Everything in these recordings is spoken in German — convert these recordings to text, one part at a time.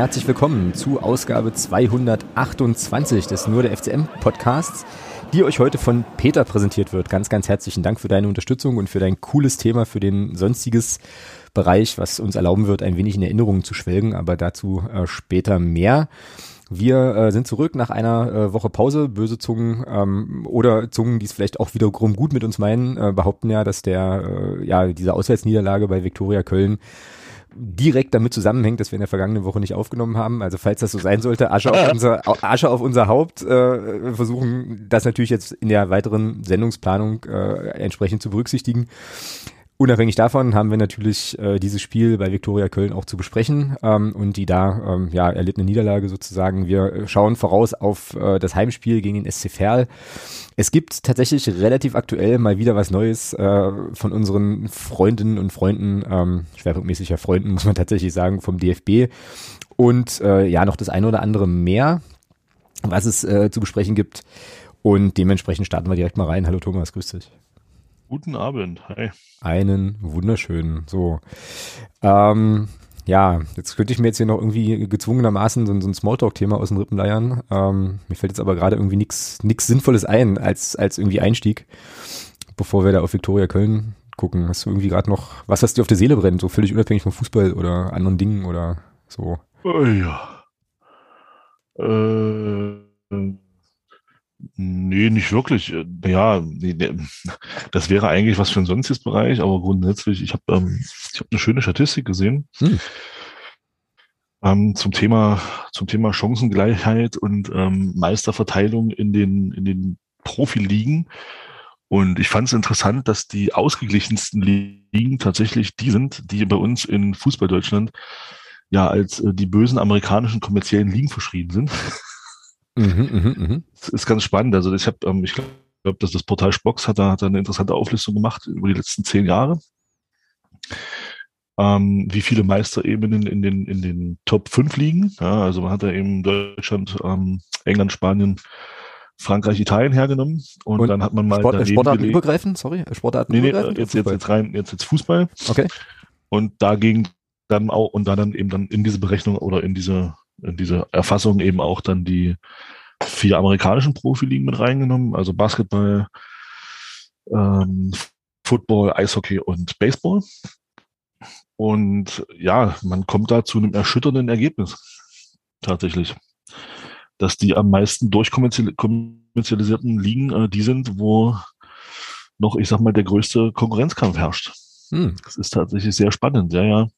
herzlich willkommen zu Ausgabe 228 des Nur der FCM Podcasts, die euch heute von Peter präsentiert wird. Ganz, ganz herzlichen Dank für deine Unterstützung und für dein cooles Thema, für den sonstiges Bereich, was uns erlauben wird, ein wenig in Erinnerungen zu schwelgen, aber dazu äh, später mehr. Wir äh, sind zurück nach einer äh, Woche Pause. Böse Zungen ähm, oder Zungen, die es vielleicht auch wiederum gut mit uns meinen, äh, behaupten ja, dass der äh, ja diese Auswärtsniederlage bei Viktoria Köln direkt damit zusammenhängt, dass wir in der vergangenen Woche nicht aufgenommen haben. Also falls das so sein sollte, Asche auf unser, Asche auf unser Haupt. Äh, wir versuchen das natürlich jetzt in der weiteren Sendungsplanung äh, entsprechend zu berücksichtigen. Unabhängig davon haben wir natürlich äh, dieses Spiel bei Viktoria Köln auch zu besprechen ähm, und die da ähm, ja erlittene Niederlage sozusagen. Wir schauen voraus auf äh, das Heimspiel gegen den SC Verl. Es gibt tatsächlich relativ aktuell mal wieder was Neues äh, von unseren Freundinnen und Freunden, ähm, schwerpunktmäßig ja Freunden, muss man tatsächlich sagen, vom DFB. Und äh, ja, noch das eine oder andere mehr, was es äh, zu besprechen gibt. Und dementsprechend starten wir direkt mal rein. Hallo Thomas, grüß dich. Guten Abend, hi. Einen wunderschönen. So. Ähm, ja, jetzt könnte ich mir jetzt hier noch irgendwie gezwungenermaßen so, so ein Smalltalk-Thema aus den Rippen leiern. Ähm, mir fällt jetzt aber gerade irgendwie nichts Sinnvolles ein als, als irgendwie Einstieg, bevor wir da auf Viktoria Köln gucken. Hast du irgendwie gerade noch, was hast dir auf der Seele brennt, so völlig unabhängig vom Fußball oder anderen Dingen oder so? Oh ja. Äh, Nee, nicht wirklich. Äh, ja, nee, nee. das wäre eigentlich was für ein sonstiges Bereich, aber grundsätzlich, ich habe ähm, ich hab eine schöne Statistik gesehen hm. ähm, zum Thema zum Thema Chancengleichheit und ähm, Meisterverteilung in den in den Profiligen. Und ich fand es interessant, dass die ausgeglichensten Ligen tatsächlich die sind, die bei uns in Fußball Deutschland ja als äh, die bösen amerikanischen kommerziellen Ligen verschrieben sind. Mhm, mh, mh. Das ist ganz spannend. Also ich habe, ähm, ich glaube, dass das Portal Spox hat da, hat da eine interessante Auflistung gemacht über die letzten zehn Jahre. Ähm, wie viele Meisterebenen in den, in den Top 5 liegen. Ja, also man hat da eben Deutschland, ähm, England, Spanien, Frankreich, Italien hergenommen und, und dann hat man mal Sport, Sportarten übergreifend, sorry, Sportarten nee, nee, jetzt, jetzt, jetzt rein, jetzt, jetzt Fußball. Okay. Und dagegen dann auch und dann eben dann in diese Berechnung oder in diese in diese Erfassung eben auch dann die vier amerikanischen Profiligen mit reingenommen, also Basketball, ähm, Football, Eishockey und Baseball. Und ja, man kommt da zu einem erschütternden Ergebnis tatsächlich, dass die am meisten durchkommerzialisierten Ligen äh, die sind, wo noch, ich sag mal, der größte Konkurrenzkampf herrscht. Hm. Das ist tatsächlich sehr spannend, ja, ja.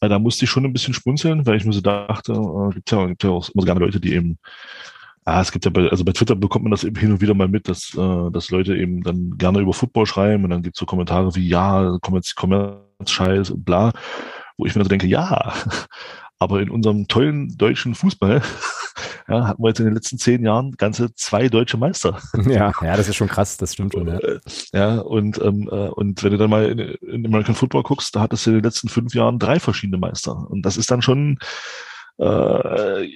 Äh, da musste ich schon ein bisschen schmunzeln, weil ich mir so dachte, äh, gibt ja, gibt ja auch immer gerne Leute, die eben, ah, es gibt ja bei, also bei Twitter bekommt man das eben hin und wieder mal mit, dass, äh, dass Leute eben dann gerne über Football schreiben und dann gibt es so Kommentare wie, ja, Kommerz, Kommerz-Scheiß und bla, wo ich mir so denke, ja, aber in unserem tollen deutschen Fußball ja, hatten wir jetzt in den letzten zehn Jahren ganze zwei deutsche Meister. Ja, ja, das ist schon krass, das stimmt schon. Ja, ja und, ähm, äh, und wenn du dann mal in, in American Football guckst, da hattest du in den letzten fünf Jahren drei verschiedene Meister. Und das ist dann schon äh,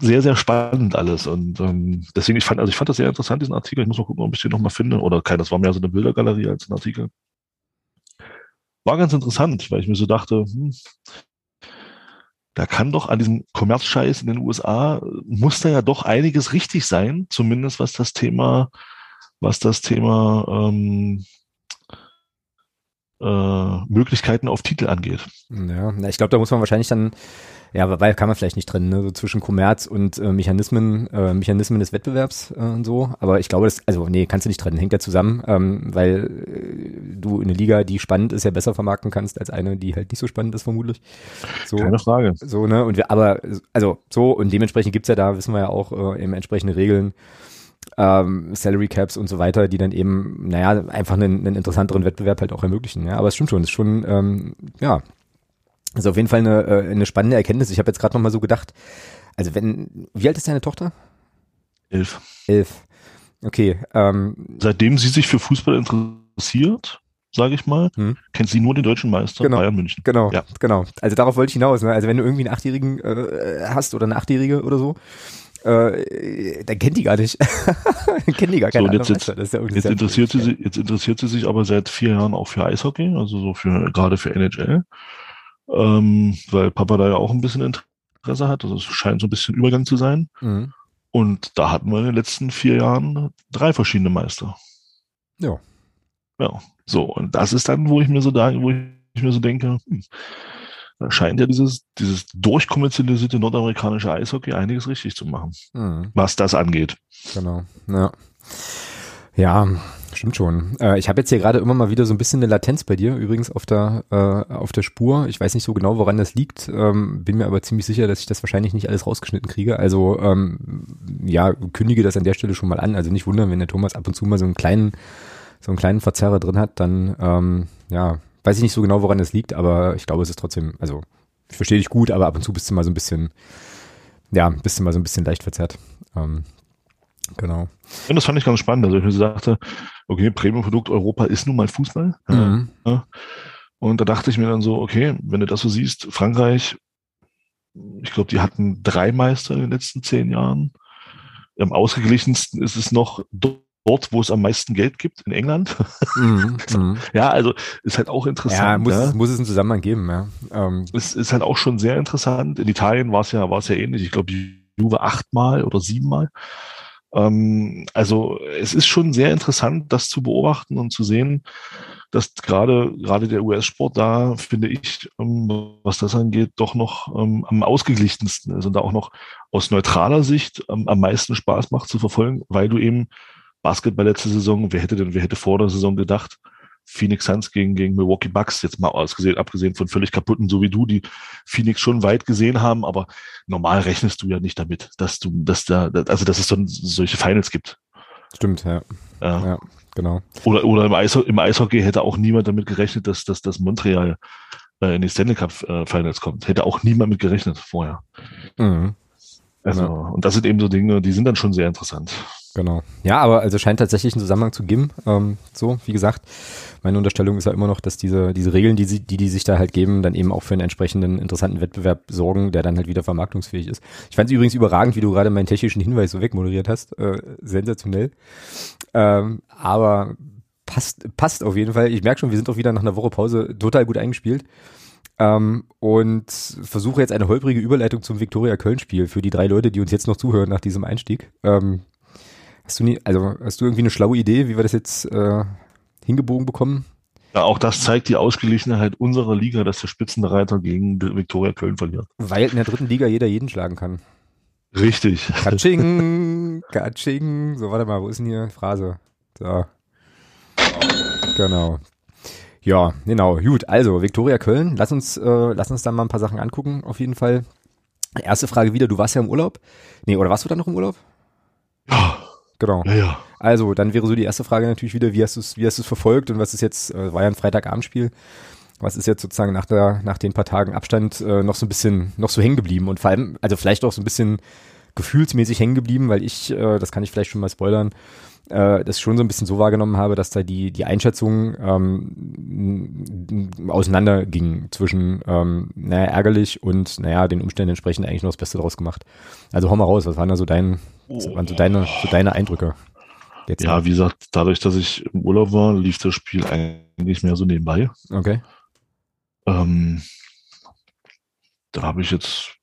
sehr, sehr spannend alles. Und ähm, deswegen, ich fand, also ich fand das sehr interessant, diesen Artikel. Ich muss mal gucken, ob ich den nochmal finde. Oder kein, das war mehr so eine Bildergalerie als ein Artikel. War ganz interessant, weil ich mir so dachte, hm, da kann doch an diesem Kommerzscheiß in den USA, muss da ja doch einiges richtig sein, zumindest was das Thema, was das Thema ähm, äh, Möglichkeiten auf Titel angeht. Ja, ich glaube, da muss man wahrscheinlich dann ja, weil kann man vielleicht nicht trennen, ne? so zwischen Kommerz und äh, Mechanismen, äh, Mechanismen des Wettbewerbs äh, und so. Aber ich glaube, das, also nee, kannst du nicht trennen, hängt ja zusammen, ähm, weil äh, du eine Liga, die spannend ist, ja besser vermarkten kannst als eine, die halt nicht so spannend ist, vermutlich. So, Keine Frage. So, ne? Und wir, aber also so, und dementsprechend gibt's ja da, wissen wir ja auch, äh, eben entsprechende Regeln, ähm, Salary Caps und so weiter, die dann eben, naja, einfach einen, einen interessanteren Wettbewerb halt auch ermöglichen. Ja, aber es stimmt schon, es ist schon, ähm, ja, also auf jeden Fall eine, äh, eine spannende Erkenntnis. Ich habe jetzt gerade noch mal so gedacht, also wenn, wie alt ist deine Tochter? Elf. Elf. Okay. Ähm, Seitdem sie sich für Fußball interessiert, sage ich mal, hm. kennt sie nur den deutschen Meister genau, Bayern München. Genau, ja. genau. Also darauf wollte ich hinaus. Ne? Also wenn du irgendwie einen Achtjährigen äh, hast oder eine Achtjährige oder so, äh, dann kennt die gar nicht. kennt die gar keine so, jetzt, jetzt, ja jetzt interessiert sie, jetzt interessiert sie sich aber seit vier Jahren auch für Eishockey, also so für gerade für NHL. ähm, weil Papa da ja auch ein bisschen Interesse hat. Also es scheint so ein bisschen Übergang zu sein. Mhm. Und da hatten wir in den letzten vier Jahren drei verschiedene Meister. Ja. Ja. So, und das ist dann, wo ich mir so da, wo ich mir so denke, hm, scheint ja dieses, dieses durchkommerzialisierte nordamerikanische Eishockey einiges richtig zu machen, Mhm. was das angeht. Genau. Ja. Ja, stimmt schon. Äh, ich habe jetzt hier gerade immer mal wieder so ein bisschen eine Latenz bei dir, übrigens auf der, äh, auf der Spur. Ich weiß nicht so genau, woran das liegt, ähm, bin mir aber ziemlich sicher, dass ich das wahrscheinlich nicht alles rausgeschnitten kriege. Also ähm, ja, kündige das an der Stelle schon mal an. Also nicht wundern, wenn der Thomas ab und zu mal so einen kleinen, so einen kleinen Verzerrer drin hat, dann ähm, ja, weiß ich nicht so genau, woran das liegt, aber ich glaube, es ist trotzdem, also ich verstehe dich gut, aber ab und zu bist du mal so ein bisschen, ja, bist du mal so ein bisschen leicht verzerrt. Ähm, genau. Und das fand ich ganz spannend. Also ich mir so dachte, okay, Premium-Produkt Europa ist nun mal Fußball. Mhm. Und da dachte ich mir dann so, okay, wenn du das so siehst, Frankreich, ich glaube, die hatten drei Meister in den letzten zehn Jahren. Am ausgeglichensten ist es noch dort, wo es am meisten Geld gibt, in England. Mhm, mhm. ja, also ist halt auch interessant. Ja, muss, ja. Es, muss es einen Zusammenhang geben, ja. Ähm, Es ist halt auch schon sehr interessant. In Italien war es ja, war es ja ähnlich. Ich glaube, Juve achtmal oder siebenmal. Ähm, also es ist schon sehr interessant, das zu beobachten und zu sehen, dass gerade gerade der US-Sport da, finde ich, ähm, was das angeht, doch noch ähm, am ausgeglichensten ist und da auch noch aus neutraler Sicht ähm, am meisten Spaß macht zu verfolgen, weil du eben Basketball letzte Saison, wer hätte denn, wer hätte vor der Saison gedacht, Phoenix Suns gegen, gegen Milwaukee Bucks, jetzt mal ausgesehen, abgesehen von völlig kaputten, so wie du, die Phoenix schon weit gesehen haben, aber normal rechnest du ja nicht damit, dass du, dass da, also dass es so solche Finals gibt. stimmt, ja. Ja. Ja, genau. Oder, oder im, Eishockey, im Eishockey hätte auch niemand damit gerechnet, dass, dass, dass Montreal äh, in die Stanley Cup äh, Finals kommt. Hätte auch niemand mit gerechnet vorher. Mhm, Also, Ja. und das sind eben so Dinge, die sind dann schon sehr interessant. Genau. Ja, aber also scheint tatsächlich einen Zusammenhang zu geben. Ähm, so, wie gesagt, meine Unterstellung ist ja immer noch, dass diese, diese Regeln, die, sie, die die sich da halt geben, dann eben auch für einen entsprechenden interessanten Wettbewerb sorgen, der dann halt wieder vermarktungsfähig ist. Ich fand es übrigens überragend, wie du gerade meinen technischen Hinweis so wegmoderiert hast. Äh, sensationell. Ähm, aber passt, passt auf jeden Fall. Ich merke schon, wir sind auch wieder nach einer Woche Pause total gut eingespielt. Ähm, und versuche jetzt eine holprige Überleitung zum Viktoria Köln-Spiel für die drei Leute, die uns jetzt noch zuhören nach diesem Einstieg. Ähm, hast du nie, also hast du irgendwie eine schlaue Idee, wie wir das jetzt äh, hingebogen bekommen? Ja, auch das zeigt die Ausgeglichenheit unserer Liga, dass der Spitzenreiter gegen Viktoria Köln verliert. Weil in der dritten Liga jeder jeden schlagen kann. Richtig. Katsching, Katsching. So, warte mal, wo ist denn hier Phrase? So. Genau. Ja, genau. Gut, also Viktoria Köln. Lass uns, äh, lass uns da mal ein paar Sachen angucken, auf jeden Fall. Erste Frage wieder, du warst ja im Urlaub. Nee, oder warst du dann noch im Urlaub? Ja, Genau. ja, ja. Also, dann wäre so die erste Frage natürlich wieder, wie hast du es, wie hast verfolgt und was ist jetzt, äh, war ja ein Freitagabendspiel, was ist jetzt sozusagen nach der, nach den paar Tagen Abstand äh, noch so ein bisschen, noch so hängen geblieben und vor allem, also vielleicht auch so ein bisschen gefühlsmäßig hängen geblieben, weil ich, äh, das kann ich vielleicht schon mal spoilern, äh, das schon so ein bisschen so wahrgenommen habe, dass da die, die Einschätzung ähm, auseinanderging zwischen, ähm, naja, ärgerlich und, naja, den Umständen entsprechend eigentlich noch das Beste draus gemacht. Also hau mal raus, was waren da so dein, was waren so deine, so deine Eindrücke? Jetzt Ja, wie gesagt, dadurch, dass ich im Urlaub war, lief das Spiel eigentlich mehr so nebenbei. Okay. Ähm, da habe ich jetzt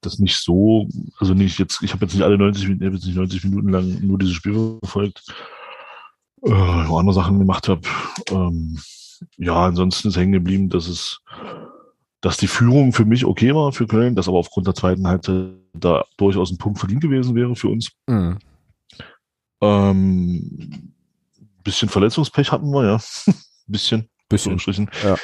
das nicht so, also nicht jetzt, ich habe jetzt nicht alle 90 Minuten, jetzt nicht 90 Minuten lang nur dieses Spiel verfolgt, äh, wo andere Sachen gemacht habe. Ähm, ja, ansonsten ist hängen geblieben, dass es, dass die Führung für mich okay war für Köln, dass aber aufgrund der zweiten Halbzeit da durchaus ein Punkt verdient gewesen wäre für uns. Mhm. Ähm, bisschen Verletzungspech hatten wir, ja. bisschen. Bisschen. Ja.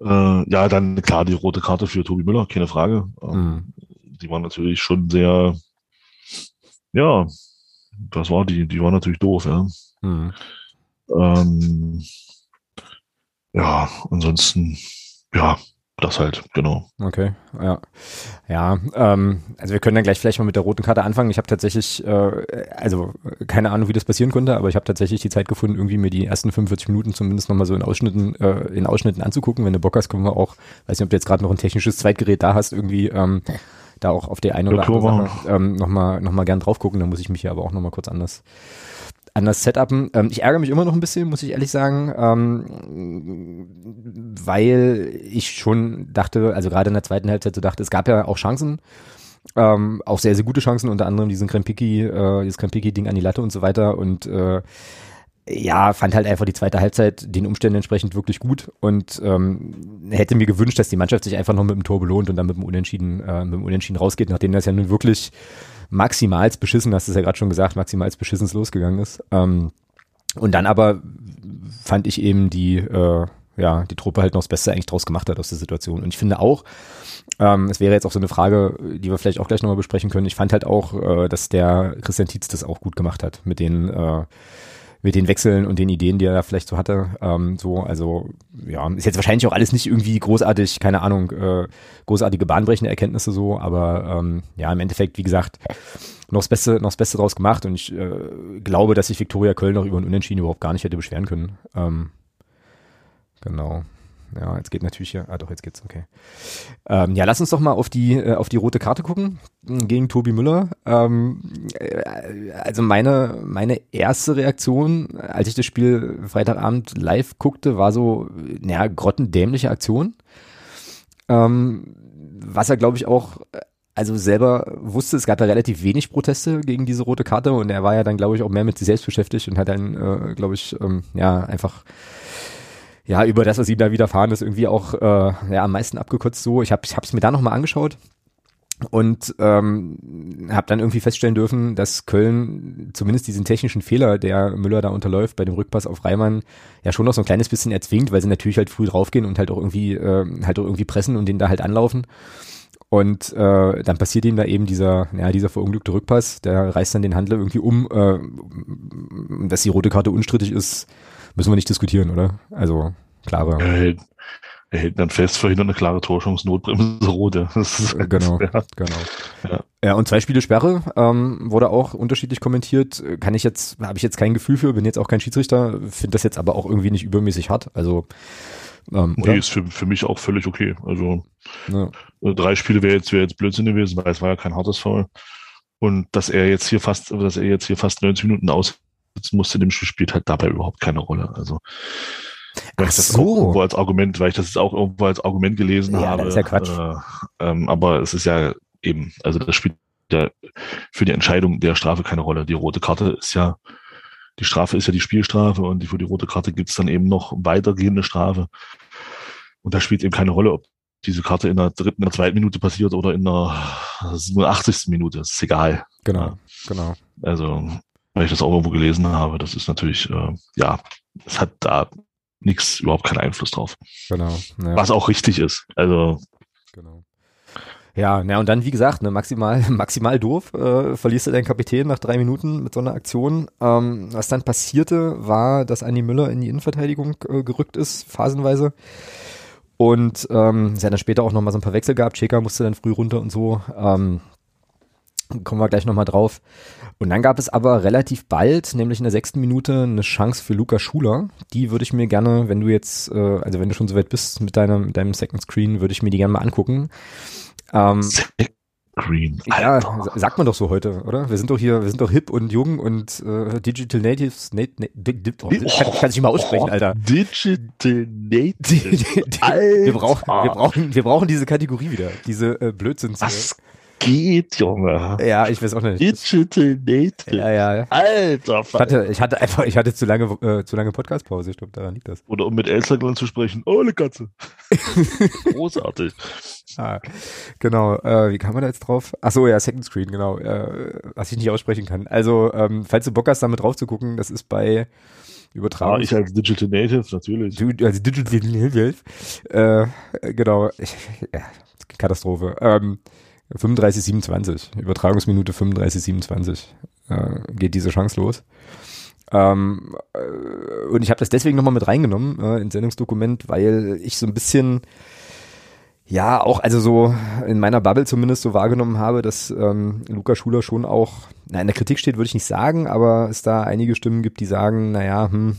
Äh, ja, dann klar die rote Karte für Tobi Müller, keine Frage. Ähm, Mhm. Die war natürlich schon sehr, ja, das war die, die war natürlich doof, ja. Mhm. Ähm, ja, ansonsten, ja, das halt, genau. Okay, ja. Ja, ähm, also wir können dann gleich vielleicht mal mit der roten Karte anfangen. Ich habe tatsächlich, äh, also keine Ahnung, wie das passieren konnte, aber ich habe tatsächlich die Zeit gefunden, irgendwie mir die ersten 45 Minuten zumindest nochmal so in Ausschnitten, äh, in Ausschnitten anzugucken. Wenn du Bock hast, können wir auch, weiß nicht, ob du jetzt gerade noch ein technisches Zweitgerät da hast, irgendwie ähm, da auch auf die eine oder andere Sache ähm, nochmal noch mal gern drauf gucken. Da muss ich mich hier aber auch nochmal kurz anders anders setupen. Ähm, ich ärgere mich immer noch ein bisschen, muss ich ehrlich sagen, ähm, weil ich schon dachte, also gerade in der zweiten Halbzeit so dachte, es gab ja auch Chancen, ähm, auch sehr, sehr gute Chancen, unter anderem diesen Krempiki, äh, dieses Krempiki-Ding an die Latte und so weiter und äh, ja, fand halt einfach die zweite Halbzeit den Umständen entsprechend wirklich gut und ähm, hätte mir gewünscht, dass die Mannschaft sich einfach noch mit dem Tor belohnt und dann mit dem Unentschieden, äh, mit dem Unentschieden rausgeht, nachdem das ja nun wirklich maximals beschissen, hast du es ja gerade schon gesagt, maximals beschissens losgegangen ist. Ähm, und dann aber fand ich eben die, äh, ja, die Truppe halt noch das Beste eigentlich draus gemacht hat aus der Situation. Und ich finde auch, ähm, es wäre jetzt auch so eine Frage, die wir vielleicht auch gleich nochmal besprechen können. Ich fand halt auch, äh, dass der Christian Tietz das auch gut gemacht hat mit den äh, mit den Wechseln und den Ideen, die er da vielleicht so hatte. Ähm, so, also ja, ist jetzt wahrscheinlich auch alles nicht irgendwie großartig, keine Ahnung, äh, großartige bahnbrechende Erkenntnisse so, aber ähm, ja, im Endeffekt, wie gesagt, noch das Beste, noch das Beste draus gemacht und ich äh, glaube, dass sich Viktoria Köln noch über ein Unentschieden überhaupt gar nicht hätte beschweren können. Ähm, genau. Ja, jetzt geht natürlich hier. Ah, doch, jetzt geht's, okay. Ähm, ja, lass uns doch mal auf die, äh, auf die rote Karte gucken gegen Tobi Müller. Ähm, äh, also meine, meine erste Reaktion, als ich das Spiel Freitagabend live guckte, war so, naja, grottendämliche Aktion. Ähm, was er, glaube ich, auch also selber wusste, es gab ja relativ wenig Proteste gegen diese rote Karte und er war ja dann, glaube ich, auch mehr mit sich selbst beschäftigt und hat dann, äh, glaube ich, ähm, ja, einfach ja, über das, was ihm da widerfahren ist, irgendwie auch äh, ja, am meisten abgekürzt so. Ich habe es mir da nochmal angeschaut und ähm, habe dann irgendwie feststellen dürfen, dass Köln zumindest diesen technischen Fehler, der Müller da unterläuft bei dem Rückpass auf Reimann, ja schon noch so ein kleines bisschen erzwingt, weil sie natürlich halt früh draufgehen und halt auch irgendwie äh, halt auch irgendwie pressen und den da halt anlaufen. Und äh, dann passiert ihm da eben dieser, ja, dieser verunglückte Rückpass, der reißt dann den Handler irgendwie um, äh, dass die rote Karte unstrittig ist, müssen wir nicht diskutieren, oder? Also klare. Er hält, er hält dann fest, verhindert eine klare Torchance, Notbremse rote. Genau, ja. genau. Ja. ja, und zwei Spiele Sperre ähm, wurde auch unterschiedlich kommentiert. Kann ich jetzt, habe ich jetzt kein Gefühl für, bin jetzt auch kein Schiedsrichter, finde das jetzt aber auch irgendwie nicht übermäßig hart. Also ähm, nee, ist für, für mich auch völlig okay. Also ja. Äh, drei Spiele wäre jetzt, wäre jetzt Blödsinn gewesen, weil es war ja kein hartes Foul. Und dass er jetzt hier fast, dass er jetzt hier fast 90 Minuten aus musste, dem Spiel spielt halt dabei überhaupt keine Rolle. Also weil Ach so. irgendwo als Argument, weil ich das jetzt auch irgendwo als Argument gelesen ja, habe. Das ist ja Quatsch. Äh, ähm, aber es ist ja eben, also das spielt ja für die Entscheidung der Strafe keine Rolle. Die rote Karte ist ja, die Strafe ist ja die Spielstrafe und für die rote Karte gibt es dann eben noch weitergehende Strafe. Und da spielt eben keine Rolle, ob diese Karte in der dritten, in der zweiten Minute passiert oder in der 87. Minute. Das ist egal. Genau, ja. genau. Also weil ich das auch irgendwo gelesen habe. Das ist natürlich, äh, ja, es hat da nichts, überhaupt keinen Einfluss drauf. Genau. Ja. Was auch richtig ist. Also. Genau. Ja, na und dann, wie gesagt, ne, maximal, maximal doof, äh, verlierst du deinen Kapitän nach drei Minuten mit so einer Aktion. Ähm, was dann passierte, war, dass Andi Müller in die Innenverteidigung äh, gerückt ist, phasenweise. Und ähm, es hat dann später auch nochmal so ein paar Wechsel gehabt. Cheka musste dann früh runter und so. Ähm, kommen wir gleich nochmal drauf. Und dann gab es aber relativ bald, nämlich in der sechsten Minute, eine Chance für Luca Schuler. Die würde ich mir gerne, wenn du jetzt, äh, also wenn du schon soweit bist mit deinem, mit deinem Second Screen, würde ich mir die gerne mal angucken. Ähm, Green. Ja, sagt man doch so heute, oder? Wir sind doch hier, wir sind doch hip und jung und äh, Digital Natives. Nat, nat, oh, kann, kann ich nicht mal aussprechen, Alter. Digital Natives. wir, brauchen, wir, brauchen, wir brauchen diese Kategorie wieder, diese äh, Blödsinns. Was geht, Junge? Ja, ich weiß auch nicht. Digital Native. Ja, ja. Alter, ich hatte, ich hatte einfach, ich hatte zu lange, äh, zu lange Podcastpause. Ich glaube, daran liegt das. Oder um mit Elsterglern zu sprechen. Oh, eine Katze. Großartig. ah, genau. Äh, wie kam man da jetzt drauf? Ach so, ja, Second Screen, genau. Äh, was ich nicht aussprechen kann. Also, ähm, falls du Bock hast, damit drauf zu gucken, das ist bei Übertragung. Ah, ich als Digital Native, natürlich. Du, als Digital Native. Äh, genau. Ich, ja, Katastrophe. Ähm, 35, 27, Übertragungsminute 35, 27 äh, geht diese Chance los. Ähm, äh, und ich habe das deswegen nochmal mit reingenommen äh, ins Sendungsdokument, weil ich so ein bisschen, ja, auch, also so in meiner Bubble zumindest so wahrgenommen habe, dass ähm, Luca Schuler schon auch, na, in der Kritik steht, würde ich nicht sagen, aber es da einige Stimmen gibt, die sagen, naja, hm,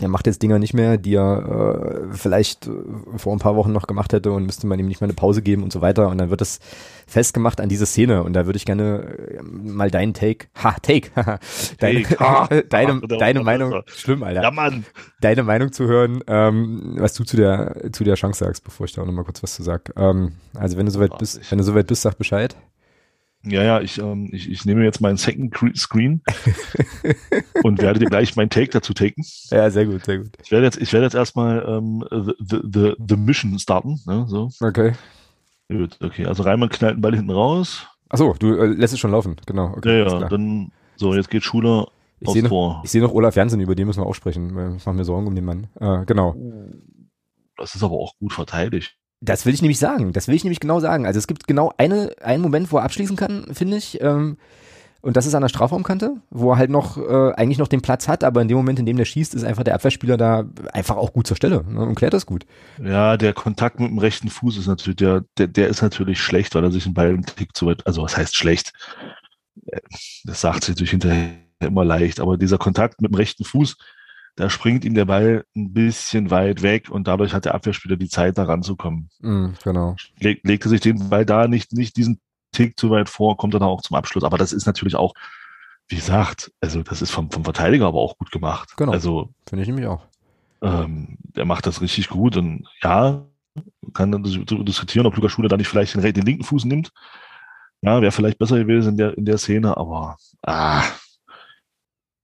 er macht jetzt Dinger nicht mehr, die er äh, vielleicht äh, vor ein paar Wochen noch gemacht hätte und müsste man ihm nicht mehr eine Pause geben und so weiter. Und dann wird das festgemacht an diese Szene. Und da würde ich gerne äh, mal deinen Take, ha, Take, deine, Take, deine, deine Meinung, schlimm, Alter. Ja, Mann. Deine Meinung zu hören, ähm, was du zu der, zu der Chance sagst, bevor ich da auch nochmal kurz was zu sag. Ähm, also wenn du soweit bist, wenn du soweit bist, sag Bescheid. Ja, ja, ich, ähm, ich, ich nehme jetzt meinen Second Screen und werde dir gleich meinen Take dazu taken. Ja, sehr gut, sehr gut. Ich werde jetzt, ich werde jetzt erstmal ähm, the, the, the Mission starten. Ne, so. Okay. Gut, okay. Also Reimann knallt den Ball hinten raus. Achso, du äh, lässt es schon laufen, genau. Okay, ja, ja, dann, so, jetzt geht Schuler ich aufs Tor. ich sehe noch Olaf Jansen, über den müssen wir auch sprechen. Ich mache mir Sorgen um den Mann. Äh, genau. Das ist aber auch gut verteidigt. Das will ich nämlich sagen. Das will ich nämlich genau sagen. Also es gibt genau eine, einen Moment, wo er abschließen kann, finde ich. Ähm, und das ist an der Strafraumkante, wo er halt noch äh, eigentlich noch den Platz hat, aber in dem Moment, in dem der schießt, ist einfach der Abwehrspieler da einfach auch gut zur Stelle ne, und klärt das gut. Ja, der Kontakt mit dem rechten Fuß ist natürlich, der, der, der ist natürlich schlecht, weil er sich den Ball im Tick zu weit, also was heißt schlecht? Äh, das sagt sich natürlich hinterher immer leicht, aber dieser Kontakt mit dem rechten Fuß, da springt ihm der Ball ein bisschen weit weg und dadurch hat der Abwehrspieler die Zeit, da ranzukommen. Mm, genau. Leg, legte sich den Ball da nicht, nicht diesen Tick zu weit vor, kommt er dann auch zum Abschluss. Aber das ist natürlich auch, wie gesagt, also das ist vom, vom Verteidiger aber auch gut gemacht. Genau. Also, finde ich nämlich auch. Ähm, der macht das richtig gut und ja, kann dann diskutieren, ob Lukas Schuler da nicht vielleicht den, den linken Fuß nimmt. Ja, wäre vielleicht besser gewesen in der, in der Szene, aber ah,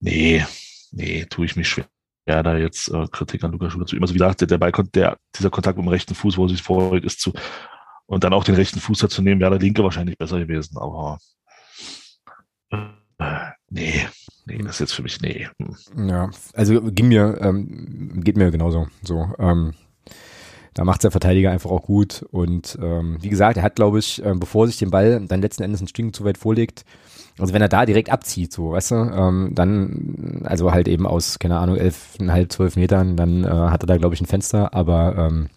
nee, nee, tue ich mich schwer ja, da jetzt äh, Kritik an Lukas Schuler zu üben. Also wie gesagt, der, der Ball, der, dieser Kontakt mit dem rechten Fuß, wo er sich vorrückt, ist zu, und dann auch den rechten Fuß dazu nehmen, wäre der linke wahrscheinlich besser gewesen, aber äh, nee, nee, das ist jetzt für mich nee. Hm. Ja, also ging mir, ähm, geht mir genauso. So, ähm, da macht der Verteidiger einfach auch gut. Und ähm, wie gesagt, er hat, glaube ich, äh, bevor sich den Ball dann letzten Endes ein Stück zu weit vorlegt, also wenn er da direkt abzieht, so, weißt du, ähm, dann, also halt eben aus, keine Ahnung, elfeinhalb, zwölf Metern, dann äh, hat er da, glaube ich, ein Fenster, aber ähm,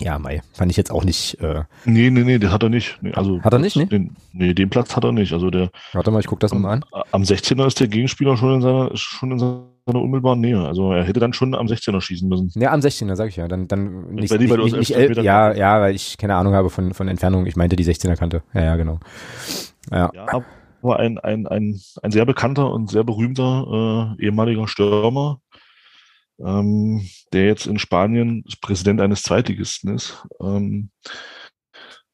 ja, Mai, fand ich jetzt auch nicht. Äh, nee, nee, nee, das hat er nicht. Nee, also hat er nicht, ne? Den, nee, den Platz hat er nicht. Also der. Warte mal, ich guck das mal an. Am 16er ist der Gegenspieler schon in seiner, schon in seiner unmittelbaren Nähe. Also er hätte dann schon am 16er schießen müssen. Ja, am 16er, sag ich ja. Dann, dann nicht, nicht, nicht, nicht, nicht el ja, ja, weil ich keine Ahnung habe von, von Entfernung. Ich meinte die 16er Kante. Ja, ja, genau. Ja. ja war ein, ein, ein, ein sehr bekannter und sehr berühmter äh, ehemaliger Stürmer, ähm, der jetzt in Spanien Präsident eines Zweitligisten ist, ähm,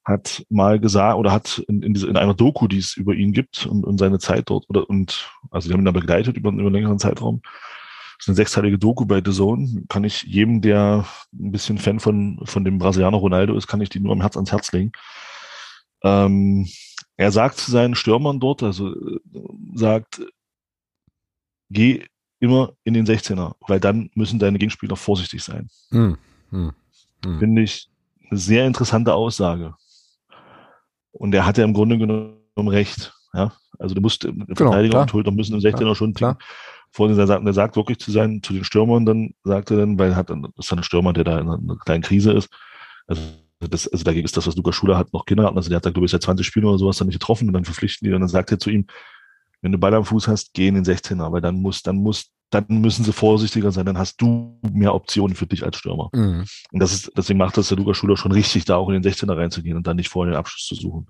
hat mal gesagt oder hat in, in, diese, in einer Doku, die es über ihn gibt und, und seine Zeit dort oder und also die haben ihn da begleitet über, über einen längeren Zeitraum. Das ist eine sechsteilige Doku bei The Zone. Kann ich jedem, der ein bisschen Fan von, von dem Brasilianer Ronaldo ist, kann ich die nur am Herz ans Herz legen. Ähm, er sagt zu seinen Stürmern dort, also äh, sagt, geh immer in den 16er, weil dann müssen deine Gegenspieler vorsichtig sein. Hm, hm, hm. Finde ich eine sehr interessante Aussage. Und er hat ja im Grunde genommen recht. Ja? Also du musst genau, Verteidiger und Torhüter müssen im 16er klar, schon klar. Vor er sagt, er sagt wirklich zu seinen, zu den Stürmern, dann sagt er dann, weil er hat, das ist ein Stürmer, der da in einer kleinen Krise ist. Also das, also dagegen ist das, was Lukas Schuler hat, noch Kindergarten. Also der hat da, glaube ich, seit 20 Spielen oder sowas dann nicht getroffen und dann verpflichten die und dann sagt er zu ihm, wenn du Ball am Fuß hast, geh in den 16er, weil dann muss, dann muss, dann müssen sie vorsichtiger sein, dann hast du mehr Optionen für dich als Stürmer. Mhm. Und das ist, deswegen macht das der Lukas Schuler schon richtig, da auch in den 16er reinzugehen und dann nicht vorher den Abschluss zu suchen.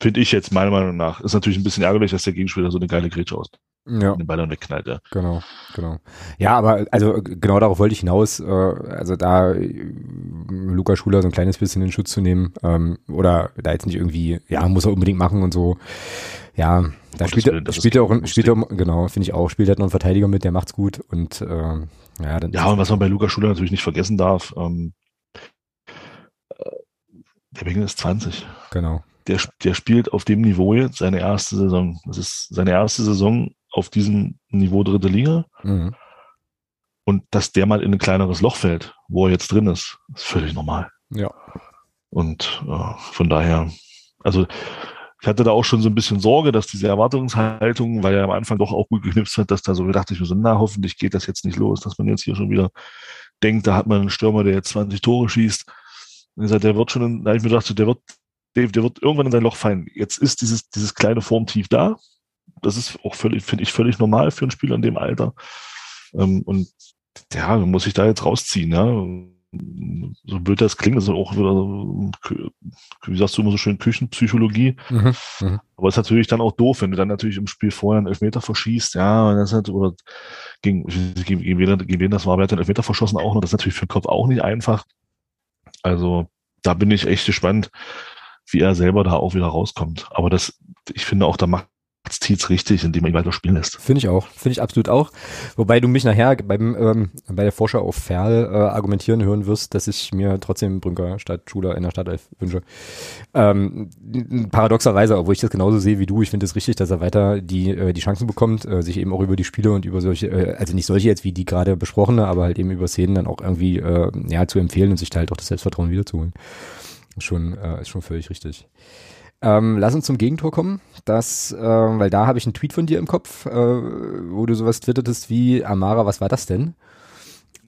Finde ich jetzt meiner Meinung nach. Ist natürlich ein bisschen ärgerlich, dass der Gegenspieler so eine geile Grätsche aus ja. den Ball dann wegknallt, ja. Genau, genau. Ja, aber also genau darauf wollte ich hinaus, äh, also da äh, Luca Schuler so ein kleines bisschen in Schutz zu nehmen ähm, oder da jetzt nicht irgendwie, ja, muss er unbedingt machen und so. Ja, da und spielt, er, spielt er auch, spielt er, genau, finde ich auch, spielt er noch einen Verteidiger mit, der macht's gut und äh, ja, dann Ja, und was man bei Luca Schuler natürlich nicht vergessen darf, ähm, äh, der Beginn ist 20. Genau der, der spielt auf dem Niveau jetzt seine erste Saison. Das ist seine erste Saison auf diesem Niveau dritte Liga. Mhm. Und dass der mal in ein kleineres Loch fällt, wo er jetzt drin ist, ist völlig normal. Ja. Und äh, von daher, also ich hatte da auch schon so ein bisschen Sorge, dass diese Erwartungshaltung, weil er am Anfang doch auch gut geknipst hat, dass da so dachte ich mir so, na, hoffentlich geht das jetzt nicht los, dass man jetzt hier schon wieder denkt, da hat man einen Stürmer, der jetzt 20 Tore schießt. Und ich sagte, der wird schon, da habe ich mir gedacht, der wird der, der wird irgendwann in sein Loch fallen. Jetzt ist dieses, dieses kleine Formtief da. Das ist auch völlig, finde ich, völlig normal für einen Spieler in dem Alter. Ähm, und ja, muss sich da jetzt rausziehen, ja. So blöd das klingt, das ist auch wieder, wie sagst du immer so schön, Küchenpsychologie. Mhm, mh. Aber es ist natürlich dann auch doof, wenn du dann natürlich im Spiel vorher einen Elfmeter verschießt, ja, und das hat, oder gegen, gegen, gegen, wen, gegen wen das war, wer hat den Elfmeter verschossen auch noch, das ist natürlich für den Kopf auch nicht einfach. Also, da bin ich echt gespannt, wie er selber da auch wieder rauskommt. Aber das, ich finde auch, da macht zieht's richtig, indem man ihn weiter spielen lässt. Finde ich auch, finde ich absolut auch. Wobei du mich nachher beim ähm, bei der Vorschau auf Ferl äh, argumentieren hören wirst, dass ich mir trotzdem Brünker statt Schuler in der Startelf wünsche. Ähm, paradoxerweise, obwohl ich das genauso sehe wie du, ich finde es richtig, dass er weiter die äh, die Chancen bekommt, äh, sich eben auch über die Spiele und über solche, äh, also nicht solche jetzt wie die gerade besprochene, aber halt eben über Szenen dann auch irgendwie äh, ja zu empfehlen und sich da halt auch das Selbstvertrauen wiederzuholen. Schon äh, ist schon völlig richtig. Ähm, lass uns zum Gegentor kommen. Das, äh, weil da habe ich einen Tweet von dir im Kopf, äh, wo du sowas twittertest wie Amara, was war das denn?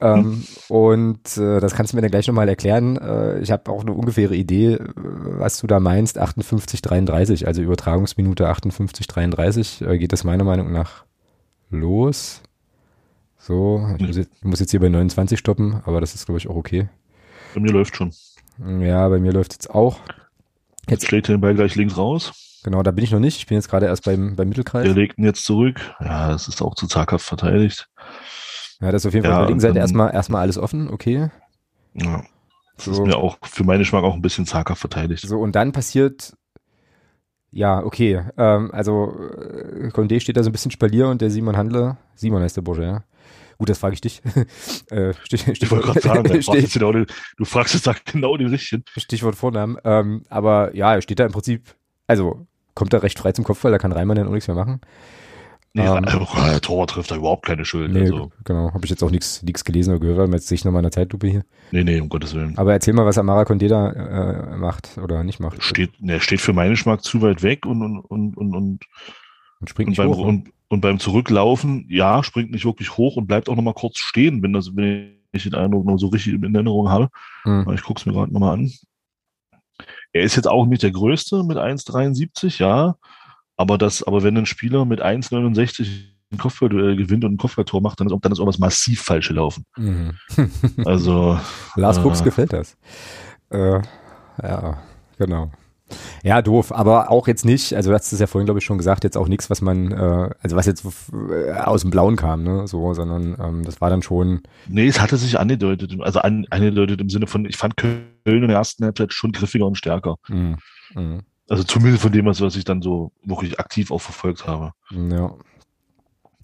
Ähm, hm. Und äh, das kannst du mir dann gleich nochmal erklären. Äh, ich habe auch eine ungefähre Idee, äh, was du da meinst. 58,33, also Übertragungsminute 58,33 äh, geht das meiner Meinung nach los. So, ich muss jetzt, ich muss jetzt hier bei 29 stoppen, aber das ist, glaube ich, auch okay. Bei mir läuft schon. Ja, bei mir läuft jetzt auch. Jetzt schlägt er den Ball gleich links raus. Genau, da bin ich noch nicht. Ich bin jetzt gerade erst beim, beim Mittelkreis. Der legt ihn jetzt zurück. Ja, das ist auch zu zaghaft verteidigt. Ja, das ist auf jeden Fall ja, auf der linken Seite erstmal, erstmal alles offen, okay. Ja. Das so. ist mir auch für meinen Geschmack auch ein bisschen zaghaft verteidigt. So, und dann passiert, ja, okay. Ähm, also, äh, Condé steht da so ein bisschen Spalier und der Simon Handler, Simon heißt der Bursche, ja. Gut, das frage ich dich. äh, Stich, Stichwort, ich wollte gerade sagen, Stich, genau den, du fragst es da genau den richtigen. Stichwort Vornamen. Ähm, aber ja, er steht da im Prinzip, also kommt er recht frei zum Kopfball, da kann Reimann dann auch nichts mehr machen. Nee, ähm, der Torwart trifft da überhaupt keine Schuld. Nee, also. genau. Habe ich jetzt auch nichts gelesen oder gehört, weil jetzt sehe ich nochmal eine Zeitlupe hier. Nee, nee, um Gottes Willen. Aber erzähl mal, was Amara Condé da äh, macht oder nicht macht. Steht, ne, steht für meinen Geschmack zu weit weg und, und, und, und, und, und springt nicht und beim, hoch. Ne? Und, und beim Zurücklaufen, ja, springt nicht wirklich hoch und bleibt auch nochmal kurz stehen, wenn, das, wenn ich den Eindruck noch so richtig in Erinnerung habe. Mhm. Ich gucke es mir gerade nochmal an. Er ist jetzt auch nicht der Größte mit 1,73, ja. Aber das, aber wenn ein Spieler mit 1,69 ein Kopfballduell gewinnt und ein Kopfballtor macht, dann ist, dann ist irgendwas massiv falsch gelaufen. Mhm. also. Lars äh, Fuchs gefällt das. Äh, ja, genau. Ja, doof, aber auch jetzt nicht, also du hast es ja vorhin, glaube ich, schon gesagt, jetzt auch nichts, was man, äh, also was jetzt äh, aus dem Blauen kam, ne, so, sondern ähm, das war dann schon. Nee, es hatte sich angedeutet, also an, angedeutet im Sinne von, ich fand Köln in der ersten Halbzeit schon griffiger und stärker. Mhm. Mhm. Also zumindest von dem, was, was ich dann so wirklich aktiv auch verfolgt habe. Ja,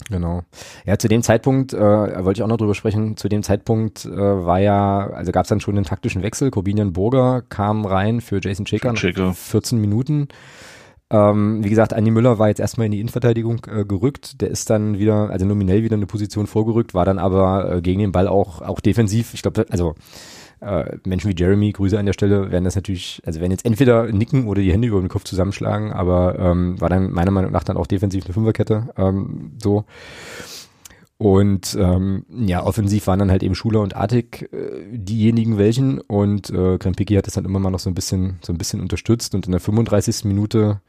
Genau. Ja, zu dem Zeitpunkt, äh, wollte ich auch noch drüber sprechen, zu dem Zeitpunkt äh, war ja, also gab es dann schon einen taktischen Wechsel. Corbinian Burger kam rein für Jason Checker, 14 Minuten. Ähm, wie gesagt, Andi Müller war jetzt erstmal in die Innenverteidigung äh, gerückt. Der ist dann wieder, also nominell wieder eine Position vorgerückt, war dann aber äh, gegen den Ball auch, auch defensiv. Ich glaube, also äh, Menschen wie Jeremy, Grüße an der Stelle, werden das natürlich, also werden jetzt entweder nicken oder die Hände über den Kopf zusammenschlagen, aber ähm, war dann meiner Meinung nach dann auch defensiv eine Fünferkette ähm, so. Und ähm, ja, offensiv waren dann halt eben Schuler und Artig äh, diejenigen welchen und äh, Krempicki hat das dann immer mal noch so ein bisschen, so ein bisschen unterstützt und in der 35. Minute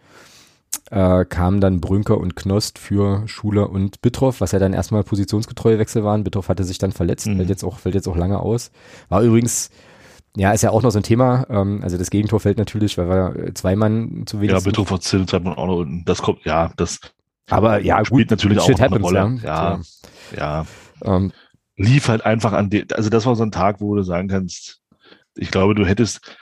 äh, kamen dann Brünker und Knost für Schuler und Bittroff, was ja dann erstmal positionsgetreue Wechsel waren. Bittroff hatte sich dann verletzt, mhm. fällt jetzt auch, fällt jetzt auch lange aus. War übrigens, ja, ist ja auch noch so ein Thema. Ähm, also das Gegentor fällt natürlich, weil wir zwei Mann zu wenig Ja, Bittroff hat Zeit man auch noch unten. Das kommt, ja, das aber ja, spielt gut, natürlich auch eine Rolle. Ja, ja. ja. Ähm, Lief halt einfach an den, also das war so ein Tag, wo du sagen kannst, ich glaube, du hättest,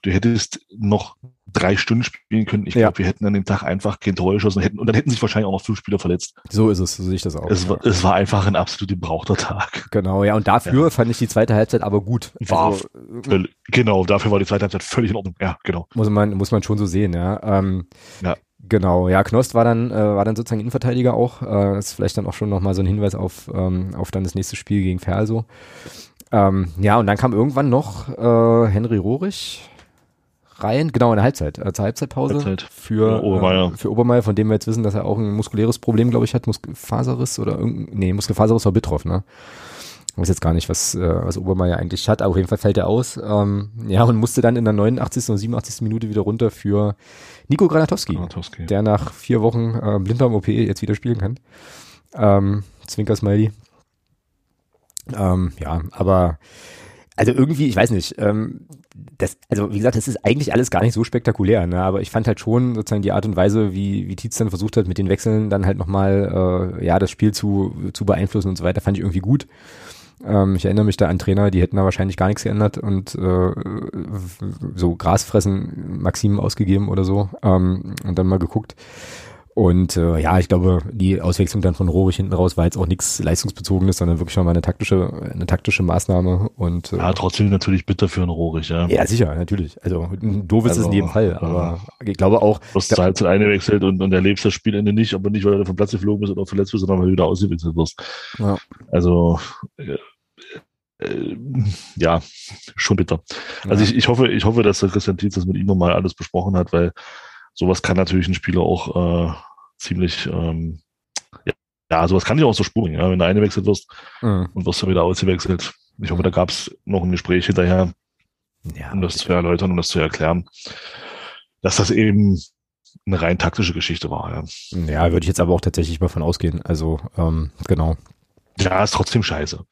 du hättest noch drei Stunden spielen können. Ich ja. glaube, wir hätten an dem Tag einfach kein Tor geschossen hätten, und dann hätten sich wahrscheinlich auch noch fünf Spieler verletzt. So ist es, so sehe ich das auch. Es, war, es war einfach ein absolut gebrauchter Tag. Genau, ja, und dafür ja. fand ich die zweite Halbzeit aber gut. War, also, genau, dafür war die zweite Halbzeit völlig in Ordnung. Ja, genau. Muss man, muss man schon so sehen, ja. Ähm, ja. Genau, ja, Knost war dann, äh, war dann sozusagen Innenverteidiger auch. Äh, das ist vielleicht dann auch schon nochmal so ein Hinweis auf, ähm, auf dann das nächste Spiel gegen Ferso. Ähm, ja, und dann kam irgendwann noch äh, Henry Rohrig, rein, genau in der Halbzeit, äh, zur Halbzeitpause Halbzeit. für Obermeier. Äh, für Obermeier, von dem wir jetzt wissen, dass er auch ein muskuläres Problem, glaube ich, hat, Muskelfaserriss oder irgendein, nee, Muskelfaserriss war Bitroff, ne? Ich weiß jetzt gar nicht, was, äh, was Obermeier eigentlich hat, aber auf jeden Fall fällt er aus. Ähm, ja, und musste dann in der 89. und 87. Minute wieder runter für Nico Granatowski, Granatowski. der nach vier Wochen äh, Blinddarm-OP jetzt wieder spielen kann. Ähm, Zwinker Smiley. Ähm, ja, aber also irgendwie, ich weiß nicht, ähm, das, also wie gesagt, das ist eigentlich alles gar nicht so spektakulär, ne? aber ich fand halt schon sozusagen die Art und Weise, wie, wie Tietz dann versucht hat, mit den Wechseln dann halt nochmal, äh, ja, das Spiel zu, zu beeinflussen und so weiter, fand ich irgendwie gut. Ähm, ich erinnere mich da an Trainer, die hätten da wahrscheinlich gar nichts geändert und äh, so Grasfressen Maxim ausgegeben oder so ähm, und dann mal geguckt. Und äh, ja, ich glaube, die Auswechslung dann von Rohrig hinten raus war jetzt auch nichts leistungsbezogenes, sondern wirklich schon mal eine taktische, eine taktische Maßnahme. Und äh, ja, trotzdem natürlich bitter für einen Rohrig, ja. Ja, sicher, natürlich. Also doof ist also, es in jedem Fall, aber ja. ich glaube auch. Du hast zur Halbzeit eingewechselt und, und erlebst das Spielende nicht, aber nicht, weil du vom Platz geflogen bist oder verletzt bist, sondern weil du wieder ausgewechselt wirst. Ja. Also äh, äh, ja, schon bitter. Also ja. ich, ich hoffe, ich hoffe, dass der Christian Tietz das mit ihm nochmal alles besprochen hat, weil sowas kann natürlich ein Spieler auch äh, ziemlich, ähm, ja, ja, sowas kann dich auch so spuren, ja, wenn du eingewechselt wirst mhm. und wirst du wieder ausgewechselt. Ich hoffe, da gab es noch ein Gespräch hinterher, ja, um das zu erläutern, um das zu erklären, dass das eben eine rein taktische Geschichte war. Ja, ja würde ich jetzt aber auch tatsächlich mal von ausgehen. Also, ähm, genau. Ja, ist trotzdem scheiße.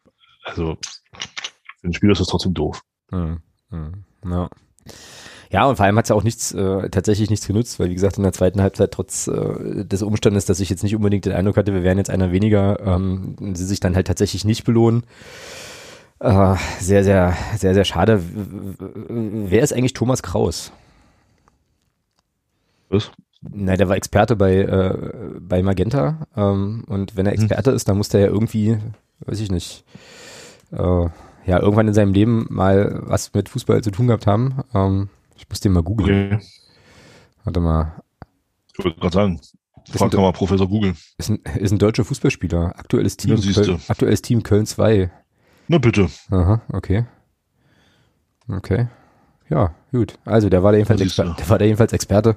Also, für ein Spiel ist das trotzdem doof. Mhm. Mhm. Ja. Ja, und vor allem hat es ja auch nichts, äh, tatsächlich nichts genutzt, weil wie gesagt, in der zweiten Halbzeit trotz äh, des Umstandes, dass ich jetzt nicht unbedingt den Eindruck hatte, wir wären jetzt einer weniger, ähm, sie sich dann halt tatsächlich nicht belohnen. Äh, sehr, sehr, sehr, sehr schade. Wer ist eigentlich Thomas Kraus? Was? Na, der war Experte bei, äh, bei Magenta. Ähm, und wenn er hm. Experte hm. ist, dann muss der ja irgendwie, weiß ich nicht, äh, ja, irgendwann in seinem Leben mal was mit Fußball zu tun gehabt haben. Ähm, ich muss den mal googeln. Okay. Warte mal. Ich wollte gerade sagen, frag doch mal Professor Google. Ist ein, ist ein deutscher Fußballspieler. Aktuelles Team, ja, Köln, aktuelles Team Köln 2. Na bitte. Aha, okay. Okay. Ja, gut. Also der war da jedenfalls, Exper der war da jedenfalls Experte.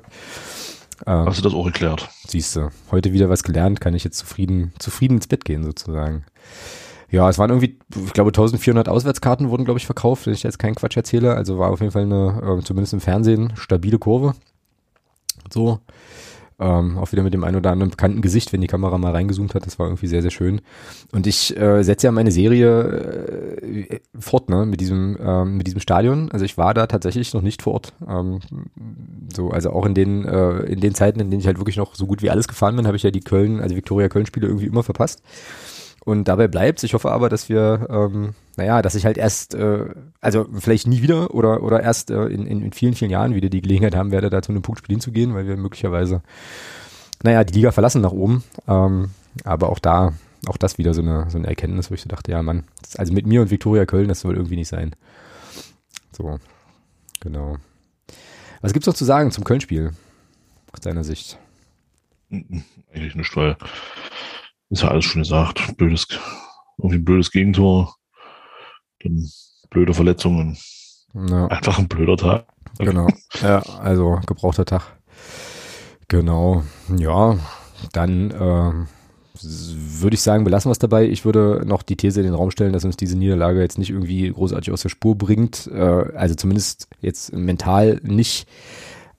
Ähm, Hast du das auch erklärt? Siehst du. Heute wieder was gelernt, kann ich jetzt zufrieden, zufrieden ins Bett gehen sozusagen. Ja, es waren irgendwie, ich glaube, 1400 Auswärtskarten wurden, glaube ich, verkauft, wenn ich jetzt keinen Quatsch erzähle. Also war auf jeden Fall eine, äh, zumindest im Fernsehen, stabile Kurve. So. Ähm, auch wieder mit dem einen oder anderen bekannten Gesicht, wenn die Kamera mal reingezoomt hat. Das war irgendwie sehr, sehr schön. Und ich äh, setze ja meine Serie äh, fort, ne, mit diesem, äh, mit diesem Stadion. Also ich war da tatsächlich noch nicht vor Ort. Ähm, so, also auch in den, äh, in den Zeiten, in denen ich halt wirklich noch so gut wie alles gefahren bin, habe ich ja die Köln, also Viktoria Köln-Spiele irgendwie immer verpasst und dabei bleibt. Ich hoffe aber, dass wir, ähm, naja, dass ich halt erst, äh, also vielleicht nie wieder oder, oder erst äh, in, in, in vielen, vielen Jahren wieder die Gelegenheit haben werde, da zu einem Punktspiel hinzugehen, weil wir möglicherweise, naja, die Liga verlassen nach oben. Ähm, aber auch da, auch das wieder so eine, so eine Erkenntnis, wo ich so dachte, ja, Mann, also mit mir und Viktoria Köln, das soll irgendwie nicht sein. So, genau. Was gibt's noch zu sagen zum Köln-Spiel? Aus deiner Sicht? Eigentlich nicht, weil ist ja alles schon gesagt. Blödes, irgendwie ein blödes Gegentor. Dann blöde Verletzungen. Ja. Einfach ein blöder Tag. Genau. Ja, also gebrauchter Tag. Genau. Ja, dann äh, würde ich sagen, belassen wir es dabei. Ich würde noch die These in den Raum stellen, dass uns diese Niederlage jetzt nicht irgendwie großartig aus der Spur bringt. Äh, also zumindest jetzt mental nicht.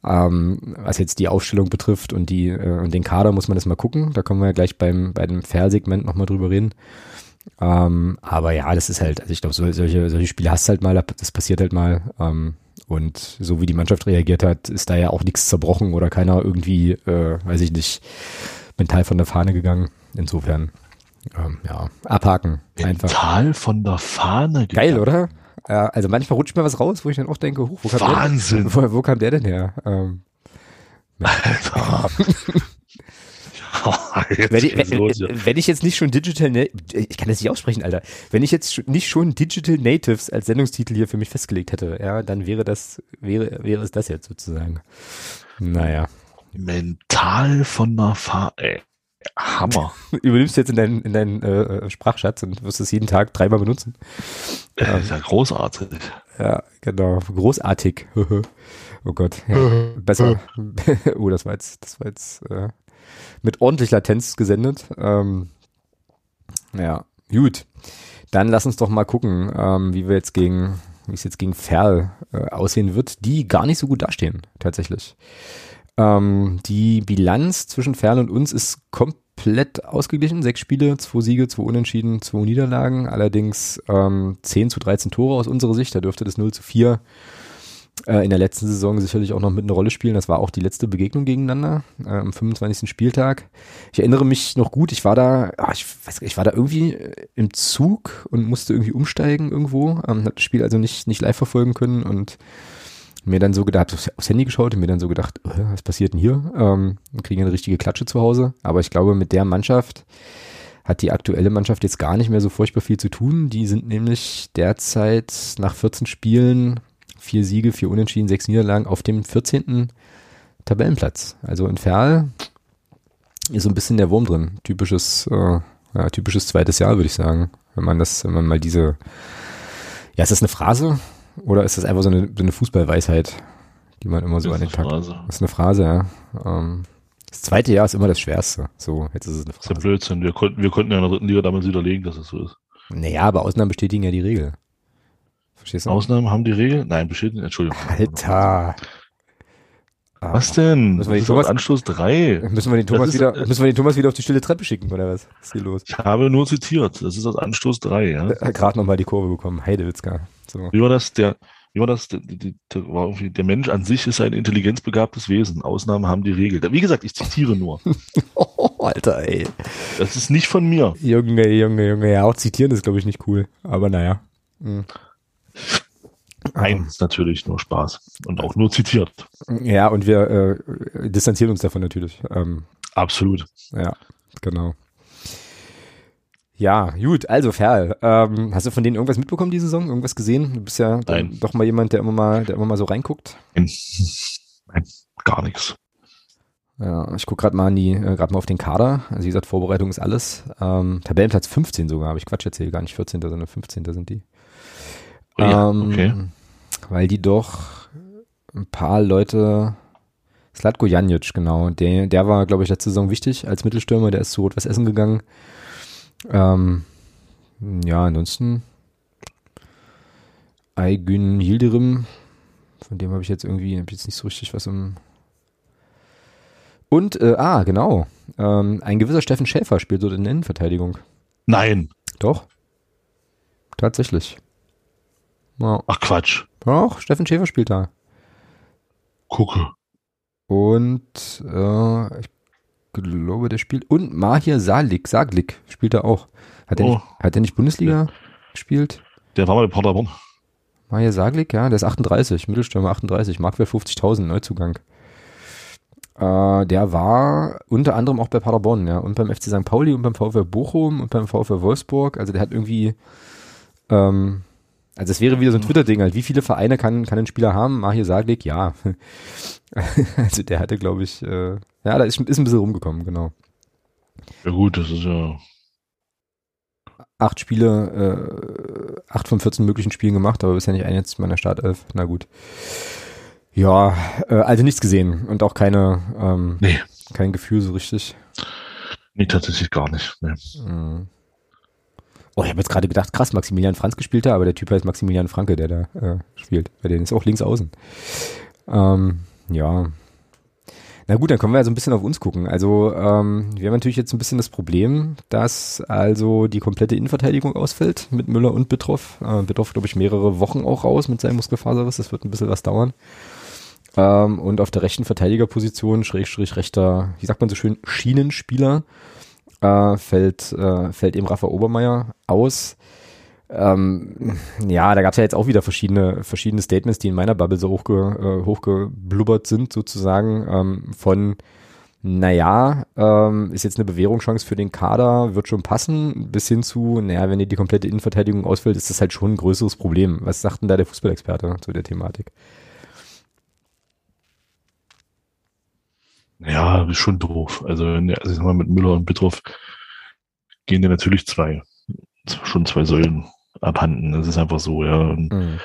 Ähm, was jetzt die Aufstellung betrifft und die äh, und den Kader muss man das mal gucken. Da kommen wir ja gleich beim bei dem Fair-Segment nochmal drüber reden. Ähm, aber ja, das ist halt, also ich glaube, so, solche, solche Spiele hast du halt mal, das passiert halt mal. Ähm, und so wie die Mannschaft reagiert hat, ist da ja auch nichts zerbrochen oder keiner irgendwie, äh, weiß ich nicht, mental von der Fahne gegangen. Insofern, ähm, ja, abhaken. Mental einfach. von der Fahne gegangen. Geil, oder? Ja, also manchmal rutscht mir was raus, wo ich dann auch denke, huch, wo kam Wahnsinn. Der, wo, wo kam der denn her? Ähm, Alter. wenn, ich, wenn, wenn, ich jetzt nicht schon Digital, ich kann das nicht aussprechen, Alter. Wenn ich jetzt nicht schon Digital Natives als Sendungstitel hier für mich festgelegt hätte, ja, dann wäre das, wäre, wäre es das jetzt sozusagen. Naja. Mental von der Fahr, ey. Hammer. Übernimmst du jetzt in deinen, in deinen äh, Sprachschatz und wirst es jeden Tag dreimal benutzen. Ja, ist ja großartig. Ja, genau. Großartig. oh Gott. Ja, besser. oh, das war jetzt, das war jetzt äh, mit ordentlich Latenz gesendet. Ähm, ja, gut. Dann lass uns doch mal gucken, ähm, wie wir jetzt gegen, wie es jetzt gegen Ferl äh, aussehen wird, die gar nicht so gut dastehen, tatsächlich. Ähm, die Bilanz zwischen Fern und uns ist komplett ausgeglichen. Sechs Spiele, zwei Siege, zwei Unentschieden, zwei Niederlagen. Allerdings ähm, 10 zu 13 Tore aus unserer Sicht. Da dürfte das 0 zu 4 äh, in der letzten Saison sicherlich auch noch mit eine Rolle spielen. Das war auch die letzte Begegnung gegeneinander äh, am 25. Spieltag. Ich erinnere mich noch gut, ich war da, ach, ich weiß ich war da irgendwie im Zug und musste irgendwie umsteigen irgendwo. Ähm, habe das Spiel also nicht, nicht live verfolgen können und mir dann so gedacht, aufs Handy geschaut und mir dann so gedacht, was passiert denn hier? Ähm, kriegen eine richtige Klatsche zu Hause. Aber ich glaube, mit der Mannschaft hat die aktuelle Mannschaft jetzt gar nicht mehr so furchtbar viel zu tun. Die sind nämlich derzeit nach 14 Spielen vier Siege, vier Unentschieden, sechs Niederlagen auf dem 14. Tabellenplatz. Also in Ferl ist so ein bisschen der Wurm drin. Typisches, äh, ja, typisches zweites Jahr, würde ich sagen. Wenn man das, wenn man mal diese, ja, ist das eine Phrase oder ist das einfach so eine, so eine Fußballweisheit, die man immer so an den Tag. Phrase. Das ist eine Phrase, ja. Ähm, das zweite Jahr ist immer das Schwerste. So, jetzt ist es eine Phrase. Das ist ja Blödsinn. Wir konnten, wir konnten ja in der dritten Liga damals widerlegen, dass es so ist. Naja, aber Ausnahmen bestätigen ja die Regel. Verstehst du? Ausnahmen haben die Regel? Nein, bestätigen, Entschuldigung. Alter. Was denn? Müssen wir den Thomas, Anschluss 3. Müssen wir den Thomas ist, wieder, äh, müssen wir den Thomas wieder auf die stille Treppe schicken, oder was? Was ist hier los? Ich habe nur zitiert. Das ist das Anstoß 3, ja. Er hat gerade nochmal die Kurve bekommen. Heidewitzka. So. Wie war das? Der, wie war das? Der, der, der, Mensch an sich ist ein intelligenzbegabtes Wesen. Ausnahmen haben die Regel. Wie gesagt, ich zitiere nur. oh, Alter, ey. Das ist nicht von mir. Junge, Junge, Junge. Ja, auch zitieren ist, glaube ich, nicht cool. Aber naja. Mhm. Nein, ist natürlich nur Spaß und auch nur zitiert. Ja, und wir äh, distanzieren uns davon natürlich. Ähm, Absolut. Ja, genau. Ja, gut, also Ferl, ähm, hast du von denen irgendwas mitbekommen die Saison? Irgendwas gesehen? Du bist ja doch mal jemand, der immer mal, der immer mal so reinguckt. Nein, Nein gar nichts. Ja, ich gucke gerade mal an die, äh, gerade mal auf den Kader. Also wie gesagt, Vorbereitung ist alles. Ähm, Tabellenplatz 15 sogar, habe ich Quatsch erzählt, gar nicht 14, sondern 15. sind die. Ja, ähm, okay. Weil die doch ein paar Leute, Slatko Janic, genau, der, der war, glaube ich, letzte Saison wichtig als Mittelstürmer, der ist zu Rot-Was Essen gegangen. Ähm, ja, ansonsten Aygün Yildirim, von dem habe ich jetzt irgendwie, habe jetzt nicht so richtig was im und, äh, ah, genau. Ähm, ein gewisser Steffen Schäfer spielt dort in der Innenverteidigung. Nein. Doch. Tatsächlich. Ja. Ach Quatsch. Doch, Steffen Schäfer spielt da. Gucke. Und äh, ich glaube, der spielt. Und Mahir Salik, Saglik spielt er auch. Hat er oh. nicht, hat nicht Bundesliga ja. gespielt? Der war mal bei Paderborn. Mahir Saglik, ja, der ist 38, Mittelstürmer 38, Marktwert 50.000, Neuzugang. Äh, der war unter anderem auch bei Paderborn, ja, und beim FC St. Pauli und beim VfL Bochum und beim VfL Wolfsburg. Also der hat irgendwie ähm, also es wäre wieder so ein Twitter-Ding halt. Wie viele Vereine kann, kann ein Spieler haben? Mahir Saglik, ja. also der hatte, glaube ich, äh, ja, da ist, ist ein bisschen rumgekommen, genau. Ja gut, das ist ja acht Spiele, äh, acht von 14 möglichen Spielen gemacht, aber bisher nicht ein jetzt in meiner Startelf. Na gut. Ja, äh, also nichts gesehen und auch keine, ähm, nee. kein Gefühl so richtig. Nee, tatsächlich gar nicht. Nee. Mhm. Oh, ich habe jetzt gerade gedacht, krass, Maximilian Franz gespielt da, aber der Typ heißt Maximilian Franke, der da äh, spielt. Bei denen ist auch links außen. Ähm, ja. Na gut, dann können wir ja so ein bisschen auf uns gucken. Also ähm, wir haben natürlich jetzt ein bisschen das Problem, dass also die komplette Innenverteidigung ausfällt mit Müller und Bitroff. Äh, Bitroff, glaube ich, mehrere Wochen auch raus mit seinem Muskelfaserriss. Das wird ein bisschen was dauern. Ähm, und auf der rechten Verteidigerposition, Schrägstrich rechter, wie sagt man so schön, Schienenspieler, äh, fällt, äh, fällt eben Rafa Obermeier aus. Ähm, ja, da gab es ja jetzt auch wieder verschiedene, verschiedene Statements, die in meiner Bubble so hochge, äh, hochgeblubbert sind, sozusagen, ähm, von naja, ähm, ist jetzt eine Bewährungschance für den Kader, wird schon passen, bis hin zu, naja, wenn dir die komplette Innenverteidigung ausfällt, ist das halt schon ein größeres Problem. Was sagt denn da der Fußballexperte zu der Thematik? Ja, ist schon doof. Also, wenn, also ich sag mal, mit Müller und Bitroff gehen dir natürlich zwei, schon zwei Säulen abhanden. Das ist einfach so, ja. Mhm.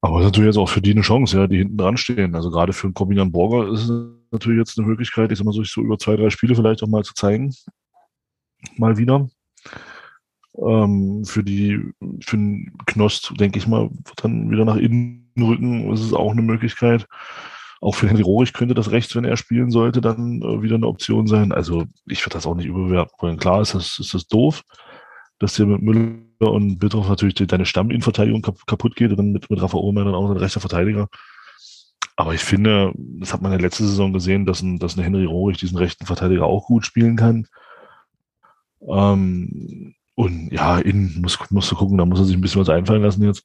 Aber es ist natürlich jetzt auch für die eine Chance, ja, die hinten dran stehen. Also gerade für einen Corbinian Borger ist es natürlich jetzt eine Möglichkeit, ich sag mal, sich so über zwei, drei Spiele vielleicht auch mal zu zeigen. Mal wieder. Ähm, für die, für den Knost, denke ich mal, wird dann wieder nach innen rücken. Ist auch eine Möglichkeit. Auch für Henry Rohrig könnte das rechts, wenn er spielen sollte, dann äh, wieder eine Option sein. Also ich würde das auch nicht überwerten wollen. Klar ist das, ist das doof, dass dir mit Müller und Bittroff natürlich deine Stamminverteidigung kaputt geht und dann mit, mit Rafa Ohlmann dann auch ein rechter Verteidiger. Aber ich finde, das hat man ja letzte Saison gesehen, dass ein, dass ein Henry Rohrig diesen rechten Verteidiger auch gut spielen kann. Ähm, und ja, innen muss, musst du gucken, da muss er sich ein bisschen was einfallen lassen jetzt.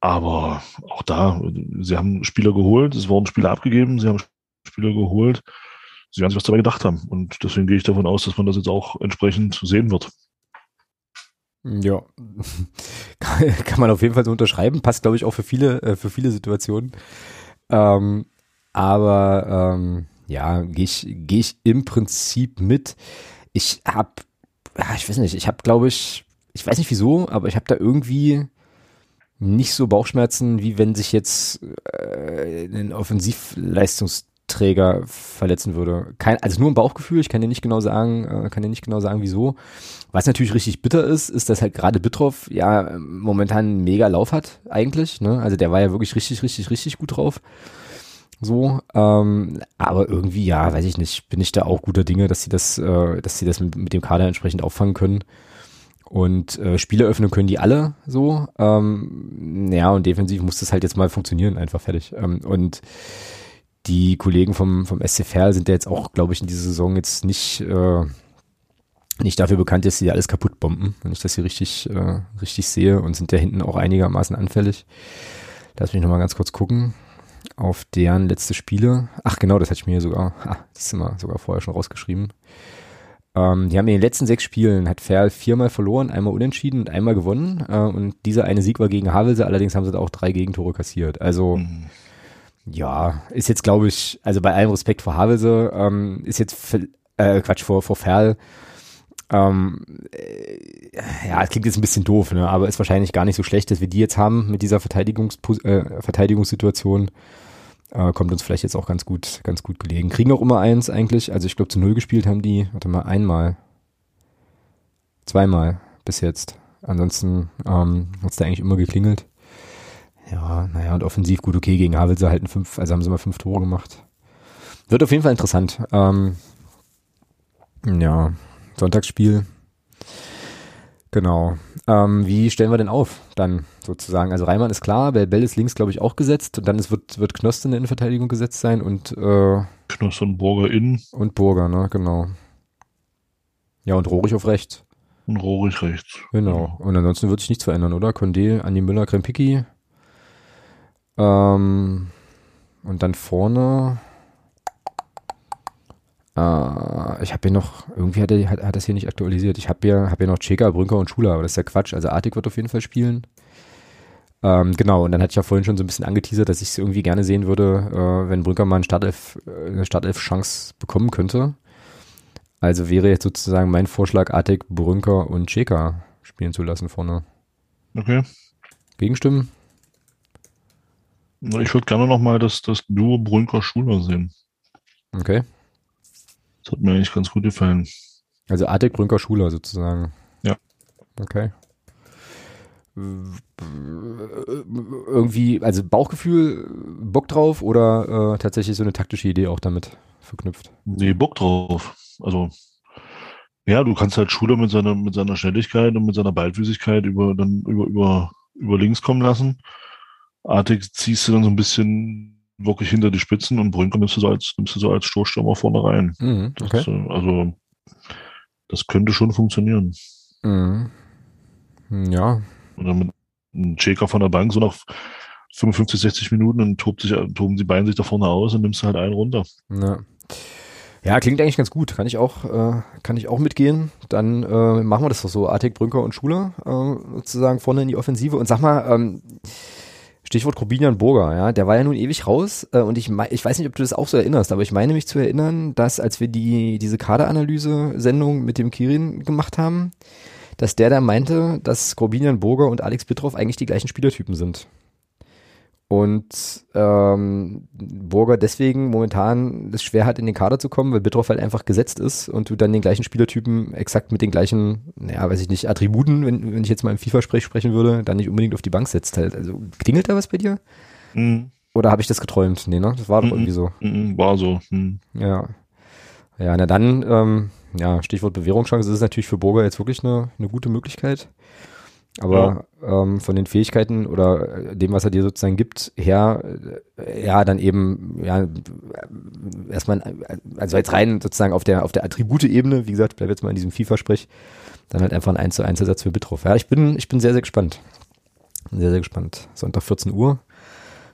Aber auch da, sie haben Spieler geholt, es wurden Spieler abgegeben, sie haben Spieler geholt, sie werden sich was dabei gedacht haben. Und deswegen gehe ich davon aus, dass man das jetzt auch entsprechend sehen wird. Ja, kann man auf jeden Fall so unterschreiben. Passt, glaube ich, auch für viele, äh, für viele Situationen. Ähm, aber ähm, ja, gehe ich, geh ich im Prinzip mit. Ich habe, ja, ich weiß nicht, ich habe, glaube ich, ich weiß nicht wieso, aber ich habe da irgendwie nicht so Bauchschmerzen, wie wenn sich jetzt äh, ein Offensivleistungsträger verletzen würde. Kein, also nur ein Bauchgefühl, ich kann dir nicht genau sagen, äh, kann dir nicht genau sagen, wieso. Was natürlich richtig bitter ist, ist, dass halt gerade Bitroff ja momentan mega Lauf hat, eigentlich. Ne? Also der war ja wirklich richtig, richtig, richtig gut drauf. So, ähm, aber irgendwie, ja, weiß ich nicht, bin ich da auch guter Dinge, dass sie das, äh, dass sie das mit, mit dem Kader entsprechend auffangen können. Und äh, Spiele öffnen können die alle so. Ähm, ja, und defensiv muss das halt jetzt mal funktionieren, einfach fertig. Ähm, und die Kollegen vom, vom SCFR sind ja jetzt auch, glaube ich, in dieser Saison jetzt nicht, äh, nicht dafür bekannt, dass sie alles kaputt bomben, wenn ich das hier richtig, äh, richtig sehe und sind ja hinten auch einigermaßen anfällig. Lass mich nochmal ganz kurz gucken auf deren letzte Spiele. Ach genau, das hatte ich mir hier sogar, ah, das ist mal sogar vorher schon rausgeschrieben. Ähm, die haben in den letzten sechs Spielen, hat Ferl viermal verloren, einmal unentschieden und einmal gewonnen. Äh, und dieser eine Sieg war gegen Havelse, allerdings haben sie da auch drei Gegentore kassiert. Also mhm. ja, ist jetzt glaube ich, also bei allem Respekt vor Havelse, ähm, ist jetzt, äh, Quatsch, vor, vor Ferl, ähm, äh, ja, es klingt jetzt ein bisschen doof, ne? aber ist wahrscheinlich gar nicht so schlecht, dass wir die jetzt haben mit dieser Verteidigungs äh, Verteidigungssituation. Äh, kommt uns vielleicht jetzt auch ganz gut, ganz gut gelegen. Kriegen auch immer eins eigentlich. Also ich glaube zu null gespielt haben die, warte mal, einmal. Zweimal bis jetzt. Ansonsten ähm, hat es da eigentlich immer geklingelt. Ja, naja, und offensiv gut okay gegen Havelse halten fünf, also haben sie mal fünf Tore gemacht. Wird auf jeden Fall interessant. Ähm, ja, Sonntagsspiel. Genau. Ähm, wie stellen wir denn auf dann sozusagen? Also Reimann ist klar, Bell, Bell ist links, glaube ich, auch gesetzt. Und dann ist, wird, wird Knost in der Innenverteidigung gesetzt sein und äh, Knost und Burger innen. Und Burger, ne, genau. Ja, und Rohrig auf rechts. Und Rohrig rechts. Genau. Und ansonsten wird sich nichts verändern, oder? Condé, Andi Müller, Krempicki. Ähm, und dann vorne äh, ich habe hier noch, irgendwie hat er hat, hat das hier nicht aktualisiert. Ich habe hier, hab hier noch Cheka, Brünker und Schuler, aber das ist ja Quatsch. Also Artig wird auf jeden Fall spielen. Ähm, genau, und dann hatte ich ja vorhin schon so ein bisschen angeteasert, dass ich es irgendwie gerne sehen würde, äh, wenn Brünker mal eine Startelf, äh, eine Startelf-Chance bekommen könnte. Also wäre jetzt sozusagen mein Vorschlag, Artig, Brünker und Cheka spielen zu lassen vorne. Okay. Gegenstimmen? Ich würde gerne nochmal das, das Duo Brünker-Schuler sehen. Okay. Das hat mir eigentlich ganz gut gefallen. Also Artig Brünker Schuler sozusagen. Ja. Okay. Irgendwie, also Bauchgefühl, Bock drauf oder äh, tatsächlich so eine taktische Idee auch damit verknüpft? Nee, Bock drauf. Also, ja, du kannst halt Schuler mit seiner, mit seiner Schnelligkeit und mit seiner Ballfüßigkeit über, dann über, über, über links kommen lassen. Artig ziehst du dann so ein bisschen wirklich hinter die Spitzen und Brünker nimmst du so als, nimmst du so als Stoßstürmer vorne rein. Mhm, okay. Das, äh, also, das könnte schon funktionieren. Mhm. Ja. Und dann mit einem Checker von der Bank so nach 55, 60 Minuten und tobt sich, toben die Beine sich da vorne aus und nimmst halt einen runter. Ja. Ja, klingt eigentlich ganz gut. Kann ich auch, äh, kann ich auch mitgehen. Dann äh, machen wir das doch so. Artig, Brünker und Schuler äh, sozusagen vorne in die Offensive. Und sag mal, ähm, Stichwort Grubinian Burger, ja, der war ja nun ewig raus äh, und ich, ich weiß nicht, ob du das auch so erinnerst, aber ich meine mich zu erinnern, dass als wir die diese Kaderanalyse-Sendung mit dem Kirin gemacht haben, dass der da meinte, dass Grubinian Burger und Alex Bitroff eigentlich die gleichen Spielertypen sind. Und ähm, Burger deswegen momentan es schwer hat, in den Kader zu kommen, weil Bitroff halt einfach gesetzt ist und du dann den gleichen Spielertypen exakt mit den gleichen, naja, weiß ich nicht, Attributen, wenn, wenn ich jetzt mal im FIFA-Sprech sprechen würde, dann nicht unbedingt auf die Bank setzt halt. Also klingelt da was bei dir? Mhm. Oder habe ich das geträumt? Nee, ne? Das war doch Mhm. irgendwie so. Mhm, War so. Hm. Ja. Ja, na dann, ähm, ja, Stichwort Bewährungschance, das ist natürlich für Burger jetzt wirklich eine, eine gute Möglichkeit. Aber ähm, von den Fähigkeiten oder äh, dem, was er dir sozusagen gibt, her, äh, ja, dann eben, ja, äh, erstmal, also jetzt rein sozusagen auf der, auf der Attribute-Ebene, wie gesagt, bleib jetzt mal in diesem FIFA-Sprech, dann halt einfach ein 1 zu 1 Ersatz für Bitroff. Ja, ich bin, ich bin sehr, sehr gespannt. Sehr, sehr gespannt. Sonntag 14 Uhr.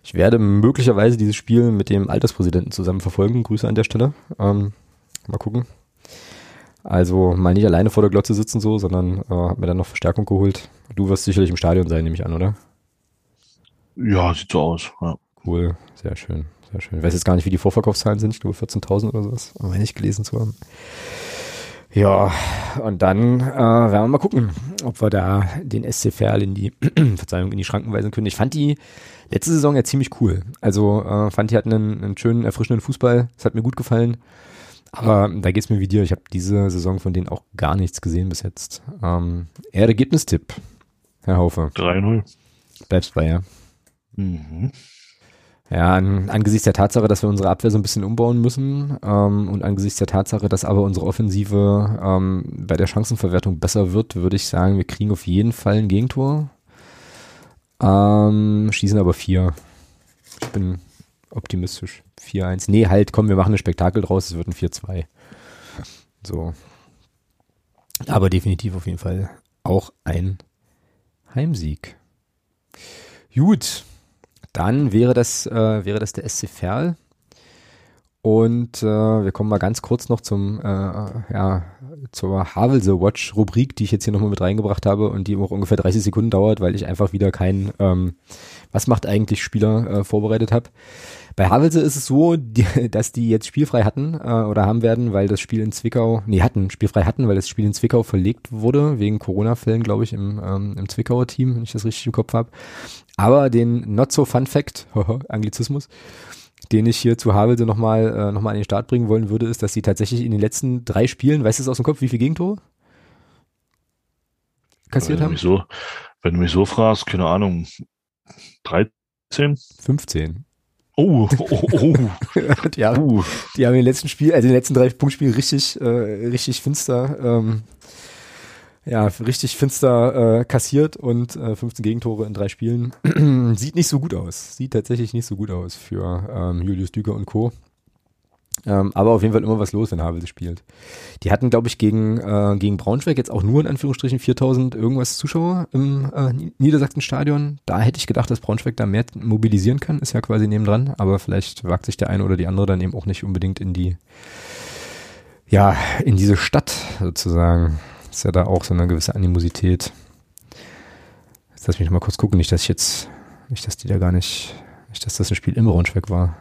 Ich werde möglicherweise dieses Spiel mit dem Alterspräsidenten zusammen verfolgen. Grüße an der Stelle. Ähm, mal gucken. Also mal nicht alleine vor der Glotze sitzen so, sondern äh, hab mir dann noch Verstärkung geholt. Du wirst sicherlich im Stadion sein, nehme ich an, oder? Ja, sieht so aus. Ja. Cool, sehr schön, sehr schön. Ich weiß jetzt gar nicht, wie die Vorverkaufszahlen sind. Ich glaube 14.000 oder sowas, meine ich gelesen zu haben. Ja, und dann äh, werden wir mal gucken, ob wir da den SC Verl in die, Verzeihung, in die Schranken weisen können. Ich fand die letzte Saison ja ziemlich cool. Also äh, fand die hatten einen, einen schönen, erfrischenden Fußball. Das hat mir gut gefallen. Aber da geht's mir wie dir. Ich habe diese Saison von denen auch gar nichts gesehen bis jetzt. Ähm, eher Ergebnistipp, Herr Haufe. 3-0. Bleibst bei, ja. Mhm. Ja, an, angesichts der Tatsache, dass wir unsere Abwehr so ein bisschen umbauen müssen ähm, und angesichts der Tatsache, dass aber unsere Offensive ähm, bei der Chancenverwertung besser wird, würde ich sagen, wir kriegen auf jeden Fall ein Gegentor. Ähm, schießen aber vier. Ich bin optimistisch. 4-1. Nee, halt, komm, wir machen ein Spektakel draus, es wird ein 4-2. So. Aber definitiv auf jeden Fall auch ein Heimsieg. Gut, dann wäre das, äh, wäre das der SC Verl. Und äh, wir kommen mal ganz kurz noch zum, äh, ja, zur Havelse Watch Rubrik, die ich jetzt hier nochmal mit reingebracht habe und die auch ungefähr 30 Sekunden dauert, weil ich einfach wieder kein ähm, Was macht eigentlich Spieler äh, vorbereitet habe. Bei Havelse ist es so, die, dass die jetzt spielfrei hatten äh, oder haben werden, weil das Spiel in Zwickau, nee, hatten, spielfrei hatten, weil das Spiel in Zwickau verlegt wurde, wegen Corona-Fällen, glaube ich, im, ähm, im Zwickauer Team, wenn ich das richtig im Kopf habe. Aber den Not so Fun Fact, Anglizismus, den ich hier zu Havelse nochmal äh, noch mal an den Start bringen wollen würde, ist, dass sie tatsächlich in den letzten drei Spielen, weißt du es aus dem Kopf, wie viele Gegentore kassiert wenn, du haben? mich so, wenn du mich so fragst, keine Ahnung, 13? 15. Oh, oh, oh, ja, oh. die haben in den letzten Spiel, also in den letzten drei Punktspielen richtig, äh, richtig finster, ähm, ja, richtig finster äh, kassiert und äh, 15 Gegentore in drei Spielen. Sieht nicht so gut aus. Sieht tatsächlich nicht so gut aus für ähm, Julius Düker und Co. Ähm, aber auf jeden Fall immer was los, wenn Havelse spielt. Die hatten, glaube ich, gegen, äh, gegen Braunschweig jetzt auch nur in Anführungsstrichen 4000 irgendwas Zuschauer im äh, Niedersachsen-Stadion. Da hätte ich gedacht, dass Braunschweig da mehr mobilisieren kann. Ist ja quasi nebendran. Aber vielleicht wagt sich der eine oder die andere dann eben auch nicht unbedingt in die, ja, in diese Stadt sozusagen. Ist ja da auch so eine gewisse Animosität. Jetzt lass mich noch mal kurz gucken. Nicht, dass ich jetzt, nicht, dass die da gar nicht, nicht, dass das ein Spiel im Braunschweig war.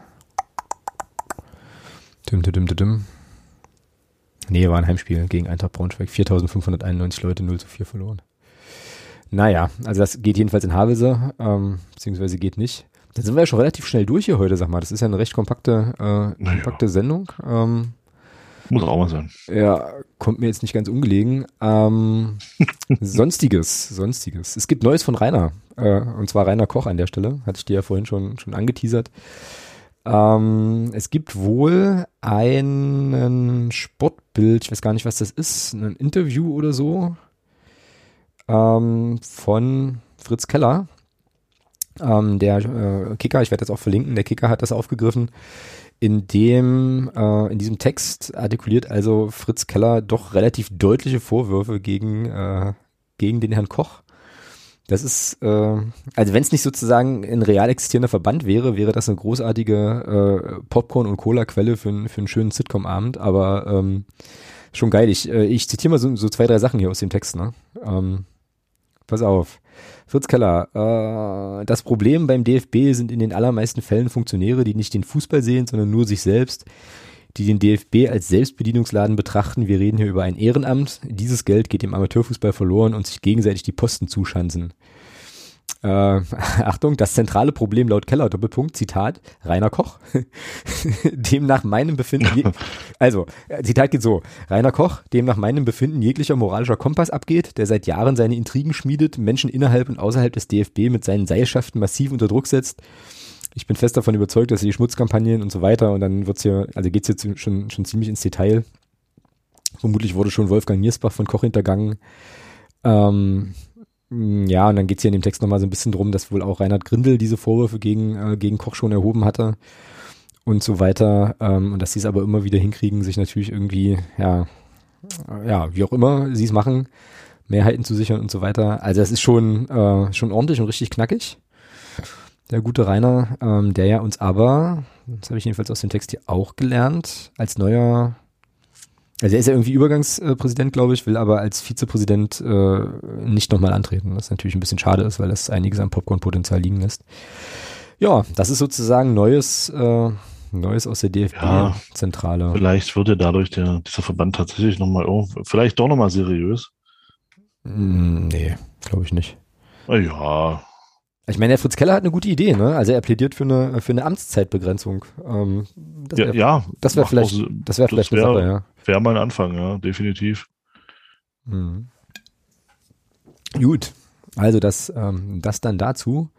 Dim, dim, dim, dim. Nee, war ein Heimspiel gegen Eintracht Braunschweig. 4591 Leute, 0 zu 4 verloren. Naja, also das geht jedenfalls in Havelse, ähm, beziehungsweise geht nicht. Dann sind wir ja schon relativ schnell durch hier heute, sag mal. Das ist ja eine recht kompakte, äh, kompakte Sendung. Ähm, Muss auch mal sein. ja, kommt mir jetzt nicht ganz ungelegen. Ähm, sonstiges, sonstiges. Es gibt Neues von Rainer. Äh, und zwar Rainer Koch an der Stelle. Hatte ich dir ja vorhin schon, schon angeteasert. Ähm, es gibt wohl einen Sportbild, ich weiß gar nicht, was das ist, ein Interview oder so ähm, von Fritz Keller. Ähm, der äh, Kicker, ich werde das auch verlinken, der Kicker hat das aufgegriffen. In dem, äh, in diesem Text artikuliert also Fritz Keller doch relativ deutliche Vorwürfe gegen, äh, gegen den Herrn Koch. Das ist, äh, also wenn es nicht sozusagen ein real existierender Verband wäre, wäre das eine großartige äh, Popcorn- und Cola-Quelle für, einen- für einen schönen Sitcom-Abend, aber ähm, schon geil. Ich, äh, ich zitiere mal so, so zwei, drei Sachen hier aus dem Text, ne? Ähm, pass auf. Fritz Keller, äh, das Problem beim DFB sind in den allermeisten Fällen Funktionäre, die nicht den Fußball sehen, sondern nur sich selbst, die den DFB als Selbstbedienungsladen betrachten. Wir reden hier über ein Ehrenamt. Dieses Geld geht dem Amateurfußball verloren und sich gegenseitig die Posten zuschanzen. Äh, Achtung, das zentrale Problem laut Keller, Doppelpunkt, Zitat, Rainer Koch. dem nach meinem Befinden, also, äh, Zitat geht so, Rainer Koch, dem nach meinem Befinden jeglicher moralischer Kompass abgeht, der seit Jahren seine Intrigen schmiedet, Menschen innerhalb und außerhalb des DFB mit seinen Seilschaften massiv unter Druck setzt, ich bin fest davon überzeugt, dass die Schmutzkampagnen und so weiter und dann wird's hier, also geht's jetzt schon, schon ziemlich ins Detail. Vermutlich wurde schon Wolfgang Niersbach von Koch hintergangen. Ähm, ja, und dann geht's hier in dem Text nochmal so ein bisschen drum, dass wohl auch Reinhard Grindel diese Vorwürfe gegen, äh, gegen Koch schon erhoben hatte und so weiter. Ähm, und dass sie es aber immer wieder hinkriegen, sich natürlich irgendwie, ja, ja, wie auch immer sie es machen, Mehrheiten zu sichern und so weiter. Also es ist schon, äh, schon ordentlich und richtig knackig. Der gute Rainer, ähm, der ja uns aber, das habe ich jedenfalls aus dem Text hier auch gelernt, als neuer, also er ist ja irgendwie Übergangspräsident, glaube ich, will aber als Vizepräsident äh, nicht nochmal antreten, was natürlich ein bisschen schade ist, weil das einiges am Popcorn-Potenzial liegen lässt. Ja, das ist sozusagen neues, äh, Neues aus der DFB-Zentrale. Ja, vielleicht wird ja dadurch der, dieser Verband tatsächlich nochmal, oh, vielleicht doch nochmal seriös. Mm, nee, glaube ich nicht. Na ja. Ich meine, der Fritz Keller hat eine gute Idee, ne? Also er plädiert für eine, für eine Amtszeitbegrenzung. Ähm, das wär, ja, ja, das wäre vielleicht, das wäre vielleicht wär, eine Sache, ja. Wäre mal ein Anfang, ja, definitiv. Mhm. Gut, also das, ähm, das dann dazu.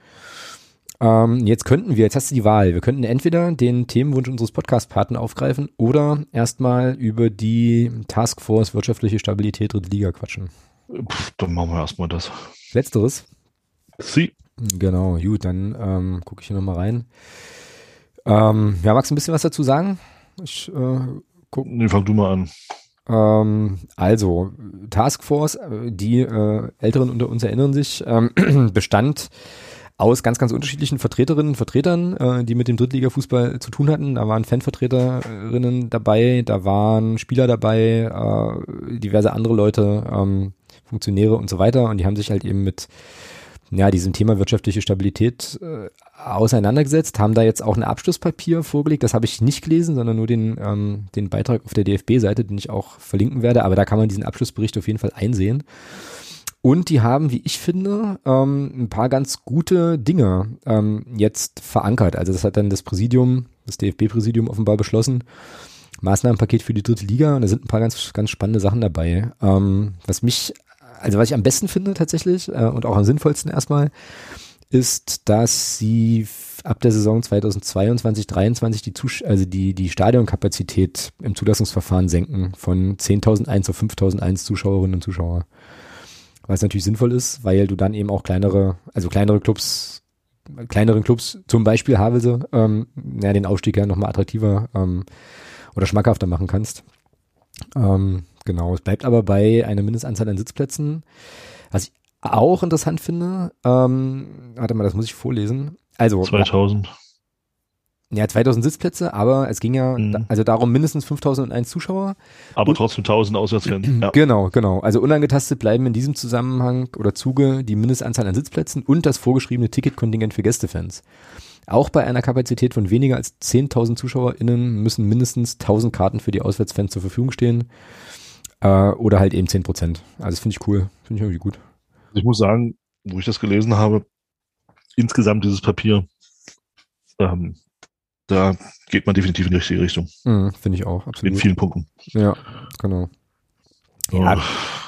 Ähm, jetzt könnten wir, jetzt hast du die Wahl, wir könnten entweder den Themenwunsch unseres Podcast-Paten aufgreifen oder erstmal über die Taskforce wirtschaftliche Stabilität Dritte Liga quatschen. Puh, dann machen wir erstmal das. Letzteres? Sie. Genau, gut, dann ähm, gucke ich hier nochmal rein. Ähm, ja, magst du ein bisschen was dazu sagen? Ich äh, guck. Nee, fang du mal an. Ähm, also, Taskforce, äh, die äh, Älteren unter uns erinnern sich, ähm, bestand aus ganz, ganz unterschiedlichen Vertreterinnen und Vertretern, äh, die mit dem Drittliga-Fußball zu tun hatten. Da waren Fanvertreterinnen dabei, da waren Spieler dabei, äh, diverse andere Leute, ähm, Funktionäre und so weiter. Und die haben sich halt eben mit ja, diesem Thema wirtschaftliche Stabilität äh, auseinandergesetzt, haben da jetzt auch ein Abschlusspapier vorgelegt. Das habe ich nicht gelesen, sondern nur den, ähm, den Beitrag auf der DFB-Seite, den ich auch verlinken werde. Aber da kann man diesen Abschlussbericht auf jeden Fall einsehen. Und die haben, wie ich finde, ähm, ein paar ganz gute Dinge ähm, jetzt verankert. Also das hat dann das Präsidium, das DFB-Präsidium offenbar beschlossen. Maßnahmenpaket für die dritte Liga und da sind ein paar ganz, ganz spannende Sachen dabei. Ähm, was mich, also was ich am besten finde tatsächlich äh, und auch am sinnvollsten erstmal, ist, dass sie ab der Saison 2022, 2023 die, also die, die Stadionkapazität im Zulassungsverfahren senken von 10.001 auf 5.001 Zuschauerinnen und Zuschauer. Was natürlich sinnvoll ist, weil du dann eben auch kleinere, also kleinere Clubs, kleineren Clubs, zum Beispiel Havelse, ähm, ja, den Aufstieg ja nochmal attraktiver ähm, oder schmackhafter machen kannst. Ähm, genau, es bleibt aber bei einer Mindestanzahl an Sitzplätzen. Was ich auch interessant finde, ähm, warte mal, das muss ich vorlesen. Also 2000. Ja, 2000 Sitzplätze, aber es ging ja mhm. also darum mindestens 5001 Zuschauer. Aber und, trotzdem 1000 Auswärtsfans. Ja. Genau, genau. Also unangetastet bleiben in diesem Zusammenhang oder Zuge die Mindestanzahl an Sitzplätzen und das vorgeschriebene Ticketkontingent für Gästefans. Auch bei einer Kapazität von weniger als 10.000 ZuschauerInnen müssen mindestens 1000 Karten für die Auswärtsfans zur Verfügung stehen. Äh, oder halt eben 10 Prozent. Also das finde ich cool. Finde ich irgendwie gut. Ich muss sagen, wo ich das gelesen habe, insgesamt dieses Papier, ähm, da geht man definitiv in die richtige Richtung. Mhm, Finde ich auch, absolut. In vielen Punkten. Ja, genau. Ja,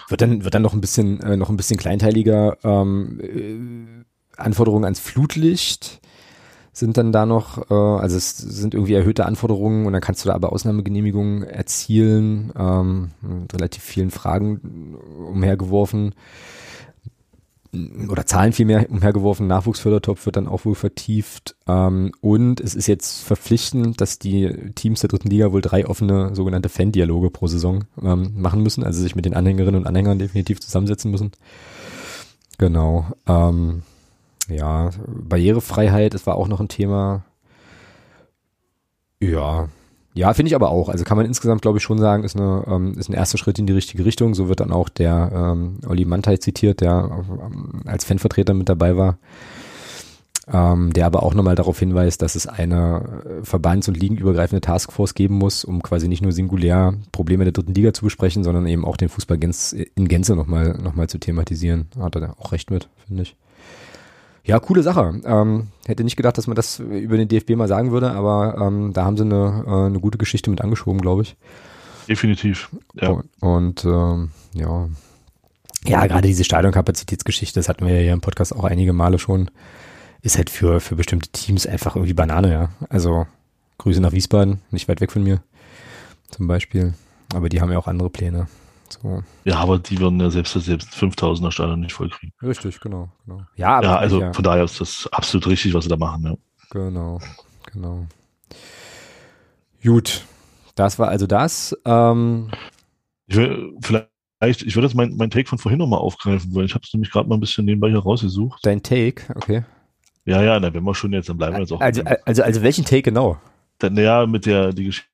wird dann, wird dann noch ein bisschen, äh, noch ein bisschen kleinteiliger. Ähm, äh, Anforderungen ans Flutlicht sind dann da noch, äh, also es sind irgendwie erhöhte Anforderungen und dann kannst du da aber Ausnahmegenehmigungen erzielen, ähm, mit relativ vielen Fragen umhergeworfen oder Zahlen vielmehr umhergeworfen, Nachwuchsfördertopf wird dann auch wohl vertieft. Ähm, und es ist jetzt verpflichtend, dass die Teams der dritten Liga wohl drei offene sogenannte Fan-Dialoge pro Saison ähm, machen müssen, also sich mit den Anhängerinnen und Anhängern definitiv zusammensetzen müssen. Genau. Ähm, ja, Barrierefreiheit, das war auch noch ein Thema. Ja, ja, finde ich aber auch. Also kann man insgesamt, glaube ich, schon sagen, ist, eine, ähm, ist ein erster Schritt in die richtige Richtung. So wird dann auch der ähm, Olli Mantai zitiert, der ähm, als Fanvertreter mit dabei war, ähm, der aber auch nochmal darauf hinweist, dass es eine äh, verbands- und ligenübergreifende Taskforce geben muss, um quasi nicht nur singulär Probleme der dritten Liga zu besprechen, sondern eben auch den Fußball in Gänze nochmal noch mal zu thematisieren. Hat er auch recht mit, finde ich. Ja, coole Sache. Ähm, hätte nicht gedacht, dass man das über den DFB mal sagen würde, aber ähm, da haben sie eine, äh, eine gute Geschichte mit angeschoben, glaube ich. Definitiv. Ja. Und, und ähm, ja. Ja, gerade diese Stadionkapazitätsgeschichte, das hatten wir ja hier im Podcast auch einige Male schon ist halt für, für bestimmte Teams einfach irgendwie Banane, ja. Also Grüße nach Wiesbaden, nicht weit weg von mir zum Beispiel. Aber die haben ja auch andere Pläne. So. Ja, aber die würden ja selbst selbst 5000er Stadion nicht vollkriegen. Richtig, genau, genau. Ja, ja also ja. von daher ist das absolut richtig, was sie da machen, ja. Genau, genau. Gut, das war also das. Ähm, ich will vielleicht, ich würde jetzt mein, mein Take von vorhin nochmal aufgreifen, weil ich habe es nämlich gerade mal ein bisschen nebenbei hier rausgesucht. Dein Take, okay. Ja, ja, na, wenn wir schon jetzt, dann bleiben wir jetzt auch. Also, also, also welchen Take genau? Dann, ja, mit der, die Geschichte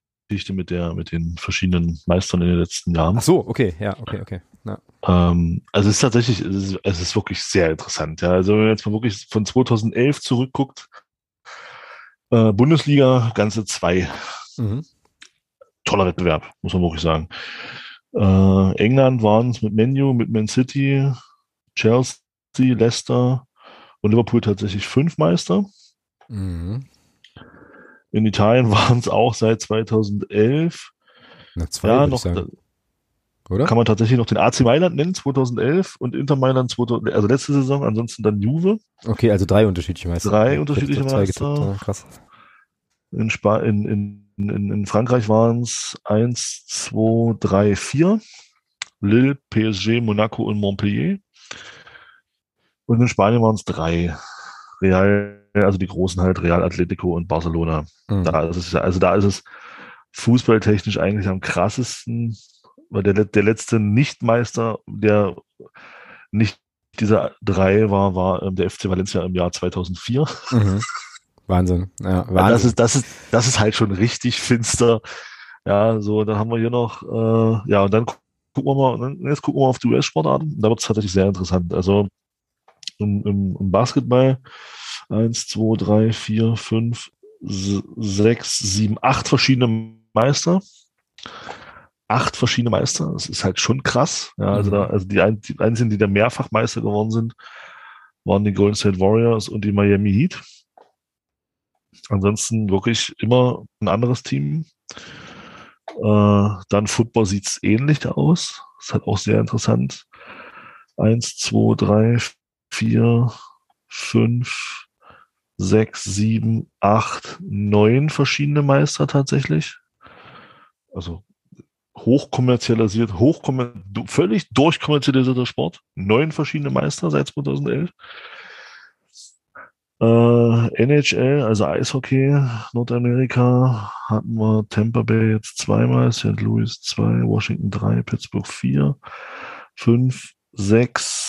mit der, mit den verschiedenen Meistern in den letzten Jahren. Ach so, okay, ja, okay, okay. Ja. Ähm, also es ist tatsächlich, es ist, es ist wirklich sehr interessant. Ja. Also wenn man jetzt mal wirklich von 2011 zurückguckt, äh, Bundesliga, ganze zwei. Mhm. Toller Wettbewerb, muss man wirklich sagen. Äh, England waren es mit Menu, mit Man City, Chelsea, Leicester und Liverpool tatsächlich fünf Meister. Mhm. In Italien waren es auch seit 2011. Na, zwei, ja, noch, oder? Kann man tatsächlich noch den AC Mailand nennen, 2011 und Inter Mailand, 2000, also letzte Saison, ansonsten dann Juve. Okay, also drei unterschiedliche Meister. Drei unterschiedliche Meister. Getippt, krass. In, Spa in, in, in, in Frankreich waren es eins, zwei, drei, vier. Lille, PSG, Monaco und Montpellier. Und in Spanien waren es drei. Real, also die großen halt, Real Atletico und Barcelona. Mhm. Da ist es, also da ist es fußballtechnisch eigentlich am krassesten, weil der, der letzte Nichtmeister, der nicht dieser drei war, war ähm, der FC Valencia im Jahr 2004. Mhm. Wahnsinn. Ja, Wahnsinn. Das ist, das ist, das ist halt schon richtig finster. Ja, so, dann haben wir hier noch, äh, ja, und dann gucken wir mal, jetzt gucken wir mal auf die US-Sportarten. Da wird es tatsächlich sehr interessant. Also im, im, im Basketball eins, zwei, drei, vier, fünf, sechs, sieben, acht verschiedene Meister. Acht verschiedene Meister. Das ist halt schon krass. Ja, also, mhm. da, also die, ein, die einzigen, die da mehrfach Meister geworden sind, waren die Golden State Warriors und die Miami Heat. Ansonsten wirklich immer ein anderes Team. Äh, dann Football sieht es ähnlich aus. Ist halt auch sehr interessant. Eins, zwei, drei, vier, fünf, sechs, sieben, acht, neun verschiedene Meister tatsächlich. Also hochkommerzialisiert, hochkommer völlig durchkommerzialisierter Sport. Neun verschiedene Meister seit 2011. Äh, NHL, also Eishockey, Nordamerika, hatten wir Tampa Bay jetzt zweimal, St. Louis zwei, Washington drei, Pittsburgh vier, fünf, sechs,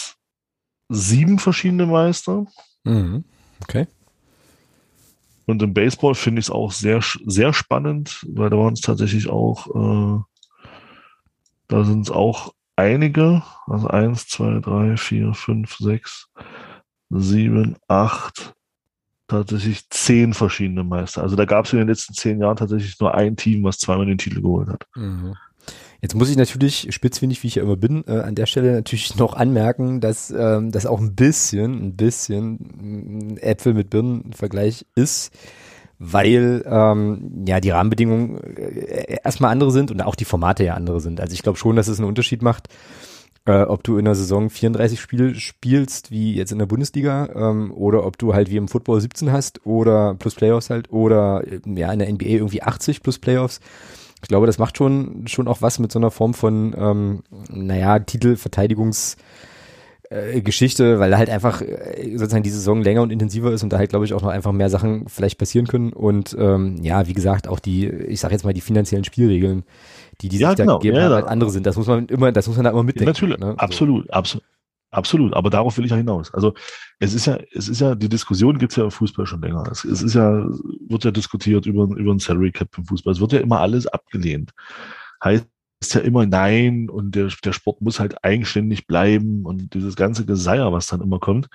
sieben verschiedene Meister. Mhm. Okay. Und im Baseball finde ich es auch sehr, sehr spannend, weil da waren es tatsächlich auch, äh, da sind es auch einige, also eins, zwei, drei, vier, fünf, sechs, sieben, acht, tatsächlich zehn verschiedene Meister. Also da gab es in den letzten zehn Jahren tatsächlich nur ein Team, was zweimal den Titel geholt hat. Mhm. Jetzt muss ich natürlich, spitzfindig wie ich ja immer bin, äh, an der Stelle natürlich noch anmerken, dass ähm, das auch ein bisschen, ein bisschen Äpfel mit Birnen Vergleich ist, weil ähm, ja die Rahmenbedingungen äh, erstmal andere sind und auch die Formate ja andere sind. Also ich glaube schon, dass es einen Unterschied macht, äh, ob du in der Saison 34 Spiele spielst, wie jetzt in der Bundesliga, ähm, oder ob du halt wie im Football 17 hast oder plus Playoffs halt, oder ja in der NBA irgendwie 80 plus Playoffs ich glaube, das macht schon, schon auch was mit so einer Form von, ähm, naja, Titelverteidigungs- äh, Geschichte, weil da halt einfach äh, sozusagen die Saison länger und intensiver ist und da halt, glaube ich, auch noch einfach mehr Sachen vielleicht passieren können. Und ähm, ja, wie gesagt, auch die, ich sag jetzt mal, die finanziellen Spielregeln, die die ja, sich genau. da gegeben ja, haben, halt andere sind. Das muss man immer, das muss man da immer mitdenken. Natürlich, ne? absolut, so. absolut. Absolut, aber darauf will ich ja hinaus. Also es ist ja, es ist ja, die Diskussion gibt es ja im Fußball schon länger. Es, es, ist ja, wird ja diskutiert über, über ein Salary Cap im Fußball. Es wird ja immer alles abgelehnt. Heißt ja immer nein und der, der Sport muss halt eigenständig bleiben und dieses ganze Geseier, was dann immer kommt,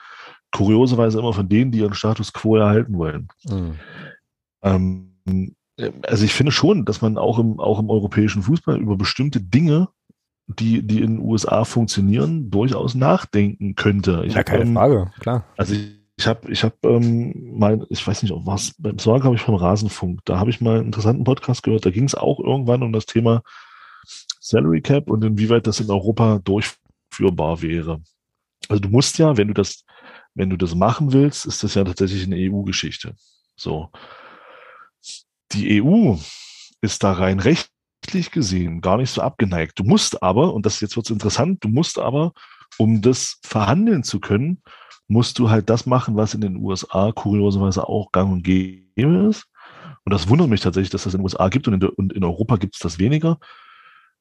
kurioserweise immer von denen, die ihren Status quo erhalten wollen. Mhm. Ähm, also ich finde schon, dass man auch im, auch im europäischen Fußball über bestimmte Dinge die, die in den USA funktionieren, durchaus nachdenken könnte. Ich ja, keine ähm, Frage, klar. Also ich, ich habe ich hab, ähm, mal, ich weiß nicht, was, beim Sorg habe ich vom Rasenfunk, da habe ich mal einen interessanten Podcast gehört, da ging es auch irgendwann um das Thema Salary Cap und inwieweit das in Europa durchführbar wäre. Also du musst ja, wenn du das, wenn du das machen willst, ist das ja tatsächlich eine EU-Geschichte. So. Die EU ist da rein rechtlich gesehen gar nicht so abgeneigt. Du musst aber, und das jetzt wird's interessant, du musst aber, um das verhandeln zu können, musst du halt das machen, was in den USA kurioserweise auch gang und gäbe ist. Und das wundert mich tatsächlich, dass das in den USA gibt und in, und in Europa gibt es das weniger.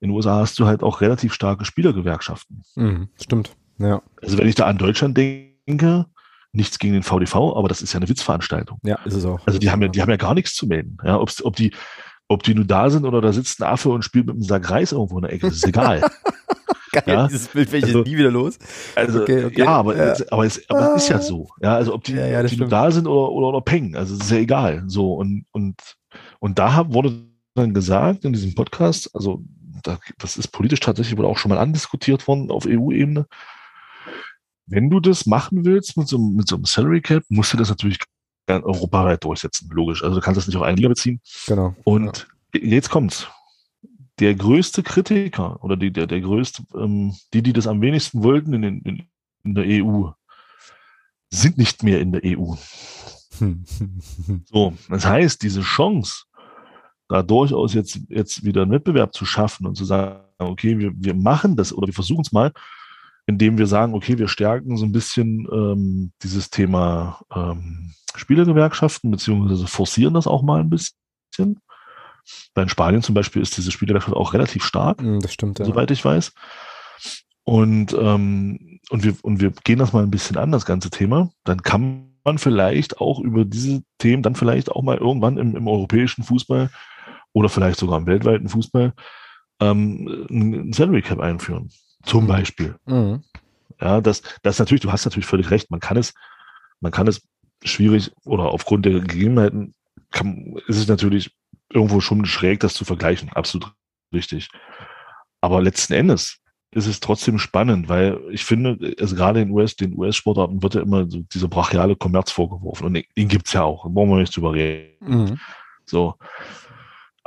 In den USA hast du halt auch relativ starke Spielergewerkschaften. Mhm, stimmt. Ja. Also wenn ich da an Deutschland denke, nichts gegen den VDV, aber das ist ja eine Witzveranstaltung. Ja, ist es auch. Also die haben ja, die haben ja gar nichts zu melden. Ja, ob's, ob die, ob die nur da sind oder da sitzt ein Affe und spielt mit einem Sack Reis irgendwo in der Ecke, das ist egal. Geil, ja? dieses Bild werde ich also, nie wieder los. Also, okay, okay. ja, aber, ja. aber, es, aber es ist ja so. Ja, also ob die, ja, ob die nur da sind oder, oder, oder pengen, also es ist ja egal. So, und, und, und da wurde dann gesagt in diesem Podcast, also da, das ist politisch tatsächlich wohl auch schon mal andiskutiert worden auf EU-Ebene. Wenn du das machen willst mit so, mit so einem Salary Cap, musst du das natürlich europaweit durchsetzen, logisch. Also du kannst das nicht auf eine Liga beziehen. Genau. Und ja. jetzt kommt's. Der größte Kritiker oder die, der, der größte, ähm, die, die das am wenigsten wollten in, in, in der EU, sind nicht mehr in der EU. so, das heißt, diese Chance, da durchaus jetzt, jetzt wieder einen Wettbewerb zu schaffen und zu sagen, okay, wir, wir machen das oder wir versuchen es mal, indem wir sagen, okay, wir stärken so ein bisschen ähm, dieses Thema ähm, Spielergewerkschaften, beziehungsweise forcieren das auch mal ein bisschen. Bei in Spanien zum Beispiel ist diese Spielergewerkschaft auch relativ stark, hm, das stimmt, ja. soweit ich weiß. Und, ähm, und, wir, und wir gehen das mal ein bisschen an, das ganze Thema. Dann kann man vielleicht auch über diese Themen dann vielleicht auch mal irgendwann im, im europäischen Fußball oder vielleicht sogar im weltweiten Fußball ähm, ein Salary Cap einführen. Zum. Beispiel. Mhm. Ja, das, das natürlich, du hast natürlich völlig recht. Man kann es, man kann es schwierig oder aufgrund der Gegebenheiten kann, ist es natürlich irgendwo schon schräg, das zu vergleichen. Absolut richtig. Aber letzten Endes ist es trotzdem spannend, weil ich finde, also gerade in US, den US-Sportarten wird ja immer so dieser brachiale Kommerz vorgeworfen. Und den gibt's ja auch. Da brauchen wir nicht drüber reden. Mhm. So.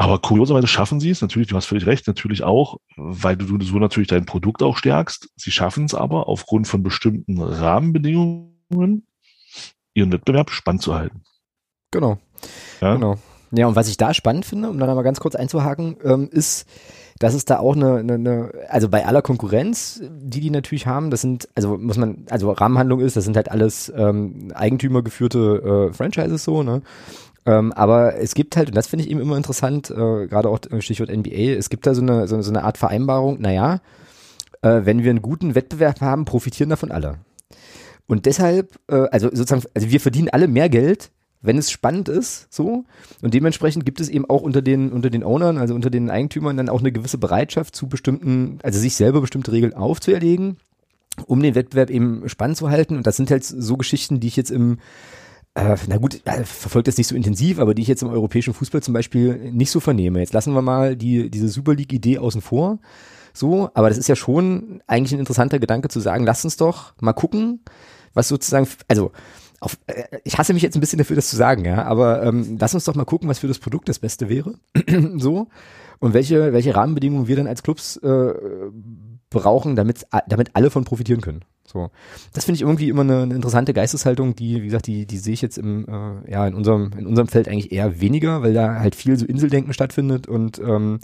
Aber kurioserweise schaffen sie es, natürlich, du hast völlig recht, natürlich auch, weil du so natürlich dein Produkt auch stärkst. Sie schaffen es aber aufgrund von bestimmten Rahmenbedingungen, ihren Wettbewerb spannend zu halten. Genau. Ja? Genau. Ja, und was ich da spannend finde, um dann aber ganz kurz einzuhaken, ähm, ist, dass es da auch eine, eine, eine, also bei aller Konkurrenz, die die natürlich haben, das sind, also muss man, also Rahmenhandlung ist, das sind halt alles ähm, eigentümergeführte äh, Franchises so, ne? Ähm, aber es gibt halt, und das finde ich eben immer interessant, äh, gerade auch Stichwort NBA, es gibt da so eine, so, so eine Art Vereinbarung, naja, äh, wenn wir einen guten Wettbewerb haben, profitieren davon alle. Und deshalb, äh, also sozusagen, also wir verdienen alle mehr Geld, wenn es spannend ist, so. Und dementsprechend gibt es eben auch unter den, unter den Ownern, also unter den Eigentümern dann auch eine gewisse Bereitschaft zu bestimmten, also sich selber bestimmte Regeln aufzuerlegen, um den Wettbewerb eben spannend zu halten. Und das sind halt so Geschichten, die ich jetzt im, äh, na gut, äh, verfolgt das nicht so intensiv, aber die ich jetzt im europäischen Fußball zum Beispiel nicht so vernehme. Jetzt lassen wir mal die, diese Super League-Idee außen vor. So, aber das ist ja schon eigentlich ein interessanter Gedanke zu sagen, lass uns doch mal gucken, was sozusagen, also auf, äh, ich hasse mich jetzt ein bisschen dafür, das zu sagen, ja, aber ähm, lass uns doch mal gucken, was für das Produkt das Beste wäre. so. Und welche, welche Rahmenbedingungen wir dann als Clubs äh, brauchen, damit, damit alle von profitieren können. So, das finde ich irgendwie immer eine, eine, interessante Geisteshaltung, die, wie gesagt, die, die sehe ich jetzt im, äh, ja, in unserem, in unserem Feld eigentlich eher weniger, weil da halt viel so Inseldenken stattfindet und ähm,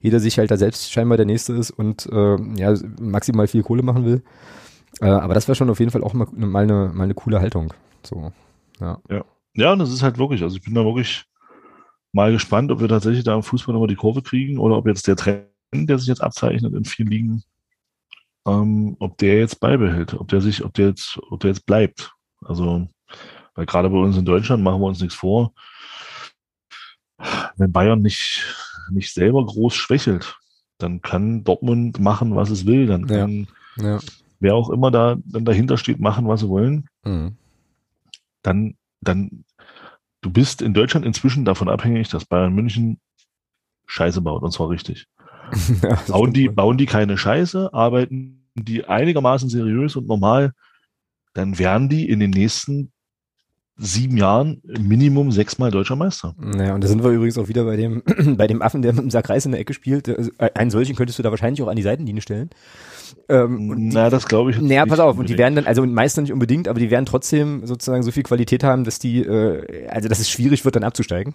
jeder sich halt da selbst scheinbar der Nächste ist und äh, ja, maximal viel Kohle machen will. Äh, aber das wäre schon auf jeden Fall auch mal, mal, eine, mal eine coole Haltung. So, ja. Ja. Ja, und das ist halt wirklich, also ich bin da wirklich mal gespannt, ob wir tatsächlich da im Fußball nochmal die Kurve kriegen oder ob jetzt der Trend, der sich jetzt abzeichnet in vielen Ligen, ähm, ob der jetzt beibehält, ob der sich, ob der jetzt, ob der jetzt bleibt. Also, weil gerade bei uns in Deutschland machen wir uns nichts vor. Wenn Bayern nicht, nicht selber groß schwächelt, dann kann Dortmund machen, was es will. Dann kann ja, ja. wer auch immer da dann dahinter steht, machen, was sie wollen. Mhm. Dann, dann, du bist in Deutschland inzwischen davon abhängig, dass Bayern München Scheiße baut, und zwar richtig. Ja, bauen, die, bauen die keine Scheiße, arbeiten die einigermaßen seriös und normal, dann werden die in den nächsten sieben Jahren Minimum sechsmal deutscher Meister. Naja, und da sind wir übrigens auch wieder bei dem, bei dem Affen, der mit dem Sack Reis in der Ecke spielt. Also, äh, einen solchen könntest du da wahrscheinlich auch an die Seitenlinie stellen. Ähm, Na, das glaube ich. Naja, pass auf, und die werden dann, also meist nicht unbedingt, aber die werden trotzdem sozusagen so viel Qualität haben, dass die, äh, also dass es schwierig wird, dann abzusteigen.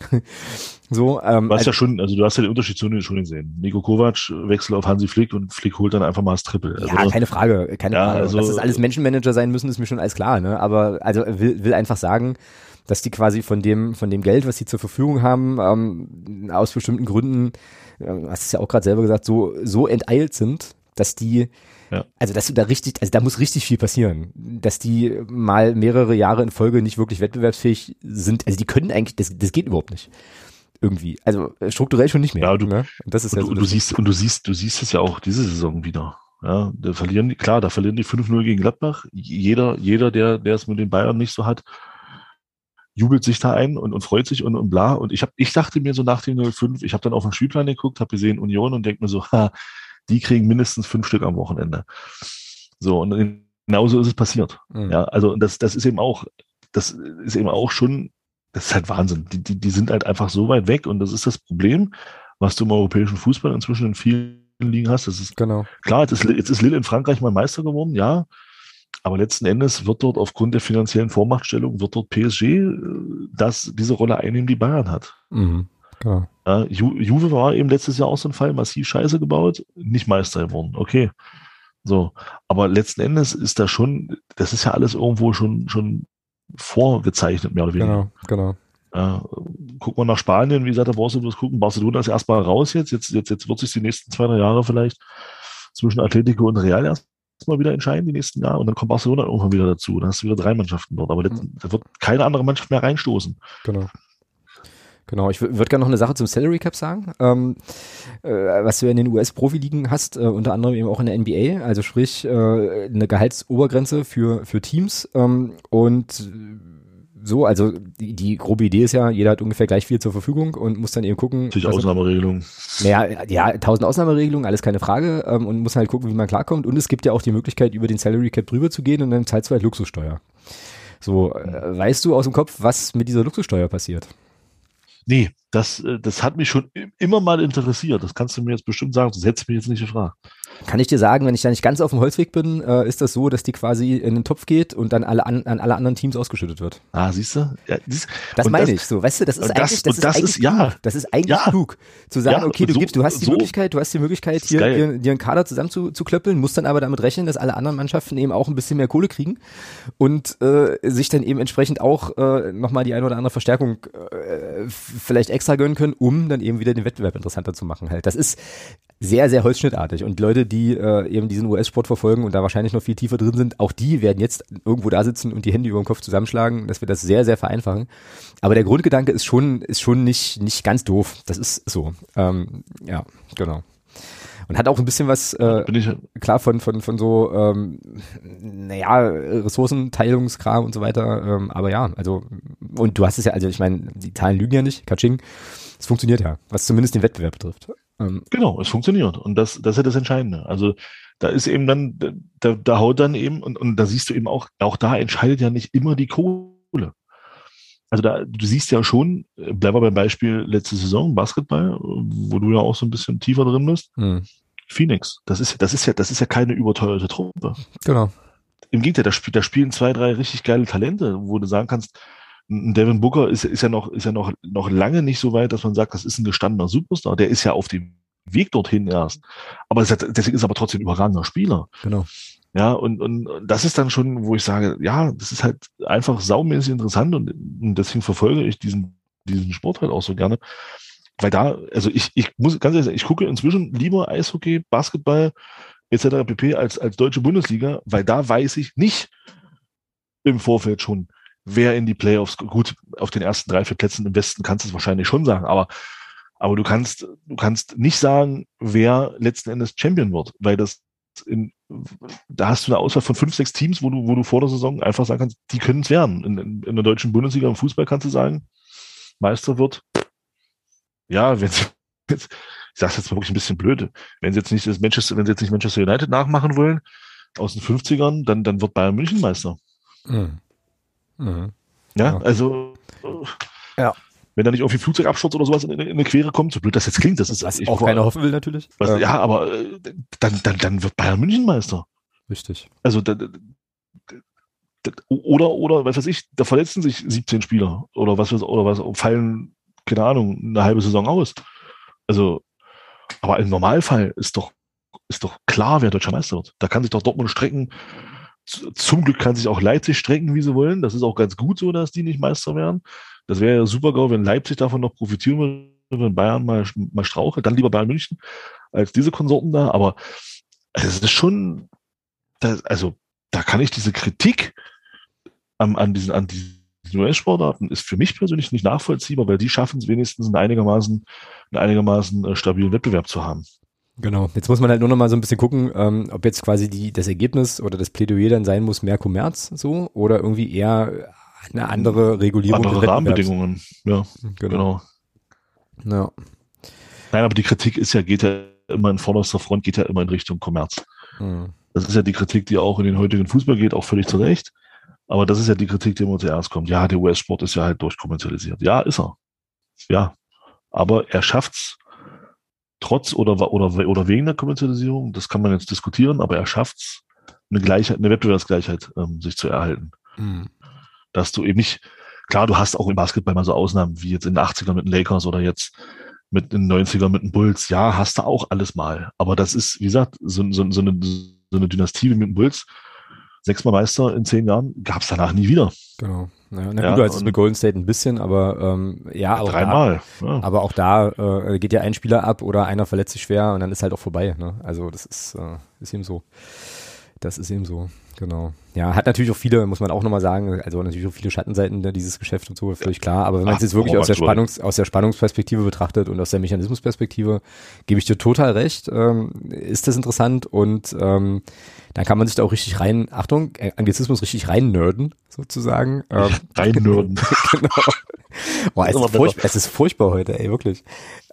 So, ähm, du hast also, ja schon, also du hast ja den Unterschied zu den schon gesehen. Nico Kovac wechselt auf Hansi Flick und Flick holt dann einfach mal das Triple. Also, ja, keine Frage, keine ja, Frage. Also, dass das alles Menschenmanager sein müssen, ist mir schon alles klar, ne? Aber also will, will einfach sagen, dass die quasi von dem, von dem Geld, was sie zur Verfügung haben, ähm, aus bestimmten Gründen, äh, hast es ja auch gerade selber gesagt, so, so enteilt sind, dass die ja. Also, dass du da richtig, also da muss richtig viel passieren, dass die mal mehrere Jahre in Folge nicht wirklich wettbewerbsfähig sind. Also, die können eigentlich, das, das geht überhaupt nicht. Irgendwie. Also, strukturell schon nicht mehr. Ja, du, ne? das ist und, ja so und du siehst, und du siehst, du siehst es ja auch diese Saison wieder. Ja, da verlieren die, klar, da verlieren die 5-0 gegen Gladbach. Jeder, jeder, der, der es mit den Bayern nicht so hat, jubelt sich da ein und, und freut sich und, und bla. Und ich hab, ich dachte mir so nach dem 0-5, ich habe dann auf den Spielplan geguckt, habe gesehen Union und denke mir so, ha, die kriegen mindestens fünf Stück am Wochenende. So, und genauso ist es passiert. Mhm. Ja, also das, das ist eben auch, das ist eben auch schon, das ist halt Wahnsinn. Die, die, die sind halt einfach so weit weg und das ist das Problem, was du im europäischen Fußball inzwischen in vielen Ligen hast. Das ist genau. klar, jetzt ist, jetzt ist Lille in Frankreich mal Meister geworden, ja. Aber letzten Endes wird dort aufgrund der finanziellen Vormachtstellung, wird dort PSG äh, das, diese Rolle einnehmen, die Bayern hat. Mhm. Genau. Ja, Ju Juve war eben letztes Jahr auch so ein Fall, massiv Scheiße gebaut, nicht Meister geworden. Okay. So. Aber letzten Endes ist da schon, das ist ja alles irgendwo schon, schon vorgezeichnet, mehr oder weniger. Genau, genau. Ja, guck mal nach Spanien, wie gesagt, da brauchst du bloß gucken. Barcelona ist erstmal raus jetzt. Jetzt, jetzt, jetzt wird sich die nächsten zwei, drei Jahre vielleicht zwischen Atletico und Real erstmal wieder entscheiden, die nächsten Jahre. Und dann kommt Barcelona irgendwann wieder dazu. Dann hast du wieder drei Mannschaften dort. Aber mhm. da wird keine andere Mannschaft mehr reinstoßen. Genau. Genau, ich würde gerne noch eine Sache zum Salary Cap sagen, ähm, äh, was du in den US-Profiligen hast, äh, unter anderem eben auch in der NBA, also sprich äh, eine Gehaltsobergrenze für, für Teams ähm, und so, also die, die grobe Idee ist ja, jeder hat ungefähr gleich viel zur Verfügung und muss dann eben gucken. Natürlich Ausnahmeregelungen. Ja, ja, tausend Ausnahmeregelungen, alles keine Frage ähm, und muss halt gucken, wie man klarkommt und es gibt ja auch die Möglichkeit, über den Salary Cap drüber zu gehen und dann zahlst du halt Luxussteuer. So, äh, weißt du aus dem Kopf, was mit dieser Luxussteuer passiert? Nee, das, äh, das hat mich schon immer mal interessiert. Das kannst du mir jetzt bestimmt sagen, das hättest du mir jetzt nicht gefragt. Kann ich dir sagen, wenn ich da nicht ganz auf dem Holzweg bin, äh, ist das so, dass die quasi in den Topf geht und dann alle an, an alle anderen Teams ausgeschüttet wird. Ah, siehst du? Ja, dies, das meine ich so, weißt du, das ist das, eigentlich, das, ist das eigentlich ist, ja, das ist eigentlich ja, klug, zu sagen, ja, okay, du so, gibst, du hast die so, Möglichkeit, du hast die Möglichkeit, hier, dir, dir einen Kader zusammen zu, zu klöppeln, musst dann aber damit rechnen, dass alle anderen Mannschaften eben auch ein bisschen mehr Kohle kriegen und äh, sich dann eben entsprechend auch äh, nochmal die eine oder andere Verstärkung äh, vielleicht extra gönnen können, um dann eben wieder den Wettbewerb interessanter zu machen halt. Das ist sehr, sehr holzschnittartig und Leute, die äh, eben diesen US-Sport verfolgen und da wahrscheinlich noch viel tiefer drin sind, auch die werden jetzt irgendwo da sitzen und die Hände über den Kopf zusammenschlagen, dass wir das sehr, sehr vereinfachen. Aber der Grundgedanke ist schon, ist schon nicht, nicht ganz doof. Das ist so. Ähm, ja, genau. Und hat auch ein bisschen was, äh, klar, von, von, von so, ähm, naja, Ressourcenteilungskram und so weiter. Ähm, aber ja, also, und du hast es ja, also ich meine, die Zahlen lügen ja nicht, Katsching. Es funktioniert ja, was zumindest den Wettbewerb betrifft. Ähm, genau, es funktioniert. Und das, das ist ja das Entscheidende. Also da ist eben dann, da, da haut dann eben, und, und da siehst du eben auch, auch da entscheidet ja nicht immer die Kohle. Also da, du siehst ja schon, äh, bleiben wir beim Beispiel letzte Saison, Basketball, wo du ja auch so ein bisschen tiefer drin bist. Hm. Phoenix, das ist, das ist ja, das ist ja keine überteuerte Truppe. Genau. Im Gegenteil, da, spiel, da spielen zwei, drei richtig geile Talente, wo du sagen kannst, Devin Booker ist, ist ja noch, ist ja noch, noch lange nicht so weit, dass man sagt, das ist ein gestandener Superstar. Der ist ja auf dem Weg dorthin erst. Aber ist, deswegen ist er aber trotzdem überragender Spieler. Genau. Ja, und, und das ist dann schon, wo ich sage, ja, das ist halt einfach saumäßig interessant und, und deswegen verfolge ich diesen, diesen Sport halt auch so gerne. Weil da, also ich, ich muss ganz ehrlich sagen, ich gucke inzwischen lieber Eishockey, Basketball etc. pp. als, als deutsche Bundesliga, weil da weiß ich nicht im Vorfeld schon, wer in die Playoffs, gut, auf den ersten drei, vier Plätzen im Westen kannst du es wahrscheinlich schon sagen, aber, aber du kannst, du kannst nicht sagen, wer letzten Endes Champion wird, weil das in, da hast du eine Auswahl von fünf, sechs Teams, wo du, wo du vor der Saison einfach sagen kannst, die können es werden. In, in, in, der deutschen Bundesliga im Fußball kannst du sagen, Meister wird, ja, wenn sie jetzt, ich sage jetzt mal wirklich ein bisschen blöd, wenn sie jetzt nicht das Manchester, wenn sie jetzt nicht Manchester United nachmachen wollen, aus den 50ern, dann, dann wird Bayern München Meister. Mhm. Mhm. Ja, ja. also. Ja. Wenn da nicht irgendwie Flugzeugabsturz oder sowas in, in, in, eine Quere kommt, so blöd das jetzt klingt, das ist. Was ich auch keiner hoffen will, natürlich. Was, ja. ja, aber äh, dann, dann, dann wird Bayern München Meister. Richtig. Also, da, da, oder, oder, was weiß ich, da verletzen sich 17 Spieler oder was, oder was, fallen, keine Ahnung, eine halbe Saison aus. Also, aber im Normalfall ist doch, ist doch klar, wer deutscher Meister wird. Da kann sich doch Dortmund strecken. Zum Glück kann sich auch Leipzig strecken, wie sie wollen. Das ist auch ganz gut so, dass die nicht Meister werden. Das wäre ja super wenn Leipzig davon noch profitieren würde, wenn Bayern mal, mal strauchelt. Dann lieber Bayern München als diese Konsorten da. Aber es ist schon, das, also da kann ich diese Kritik an, an diesen, an diesen US-Sportarten ist für mich persönlich nicht nachvollziehbar, weil die schaffen es wenigstens einen einigermaßen, einen einigermaßen äh, stabilen Wettbewerb zu haben. Genau. Jetzt muss man halt nur noch mal so ein bisschen gucken, ähm, ob jetzt quasi die, das Ergebnis oder das Plädoyer dann sein muss, mehr Kommerz so oder irgendwie eher eine andere Regulierung. Andere Rahmenbedingungen, ja. Genau. genau. Ja. Nein, aber die Kritik ist ja, geht ja immer in vorderster Front, geht ja immer in Richtung Kommerz. Mhm. Das ist ja die Kritik, die auch in den heutigen Fußball geht, auch völlig zu Recht. Aber das ist ja die Kritik, die immer zuerst kommt. Ja, der US-Sport ist ja halt durchkommerzialisiert. Ja, ist er. Ja. Aber er schafft's trotz oder, oder, oder wegen der Kommerzialisierung, das kann man jetzt diskutieren, aber er schafft's, eine Gleichheit, eine Wettbewerbsgleichheit ähm, sich zu erhalten. Mhm. Dass du eben nicht, klar, du hast auch im Basketball mal so Ausnahmen, wie jetzt in den 80ern mit den Lakers oder jetzt mit den 90ern mit den Bulls. Ja, hast du auch alles mal. Aber das ist, wie gesagt, so, so, so, eine, so eine Dynastie wie mit den Bulls sechsmal Meister in zehn Jahren gab es danach nie wieder. Genau. Ja, na gut, ja, als mit Golden State ein bisschen, aber ähm, ja, auch dreimal. Da, ja. Aber auch da äh, geht ja ein Spieler ab oder einer verletzt sich schwer und dann ist halt auch vorbei. Ne? Also das ist, äh, ist eben so. Das ist eben so. Genau. Ja, hat natürlich auch viele, muss man auch nochmal sagen, also natürlich auch viele Schattenseiten ne, dieses Geschäft und so, völlig klar. Aber wenn man es jetzt wirklich aus der, Spannungs-, aus der Spannungsperspektive betrachtet und aus der Mechanismusperspektive, gebe ich dir total recht, ähm, ist das interessant und ähm, dann kann man sich da auch richtig rein, Achtung, Anglizismus richtig rein nerden, sozusagen. Ähm, rein nerden. genau. Boah, es, ist furchtbar, es ist furchtbar heute, ey, wirklich.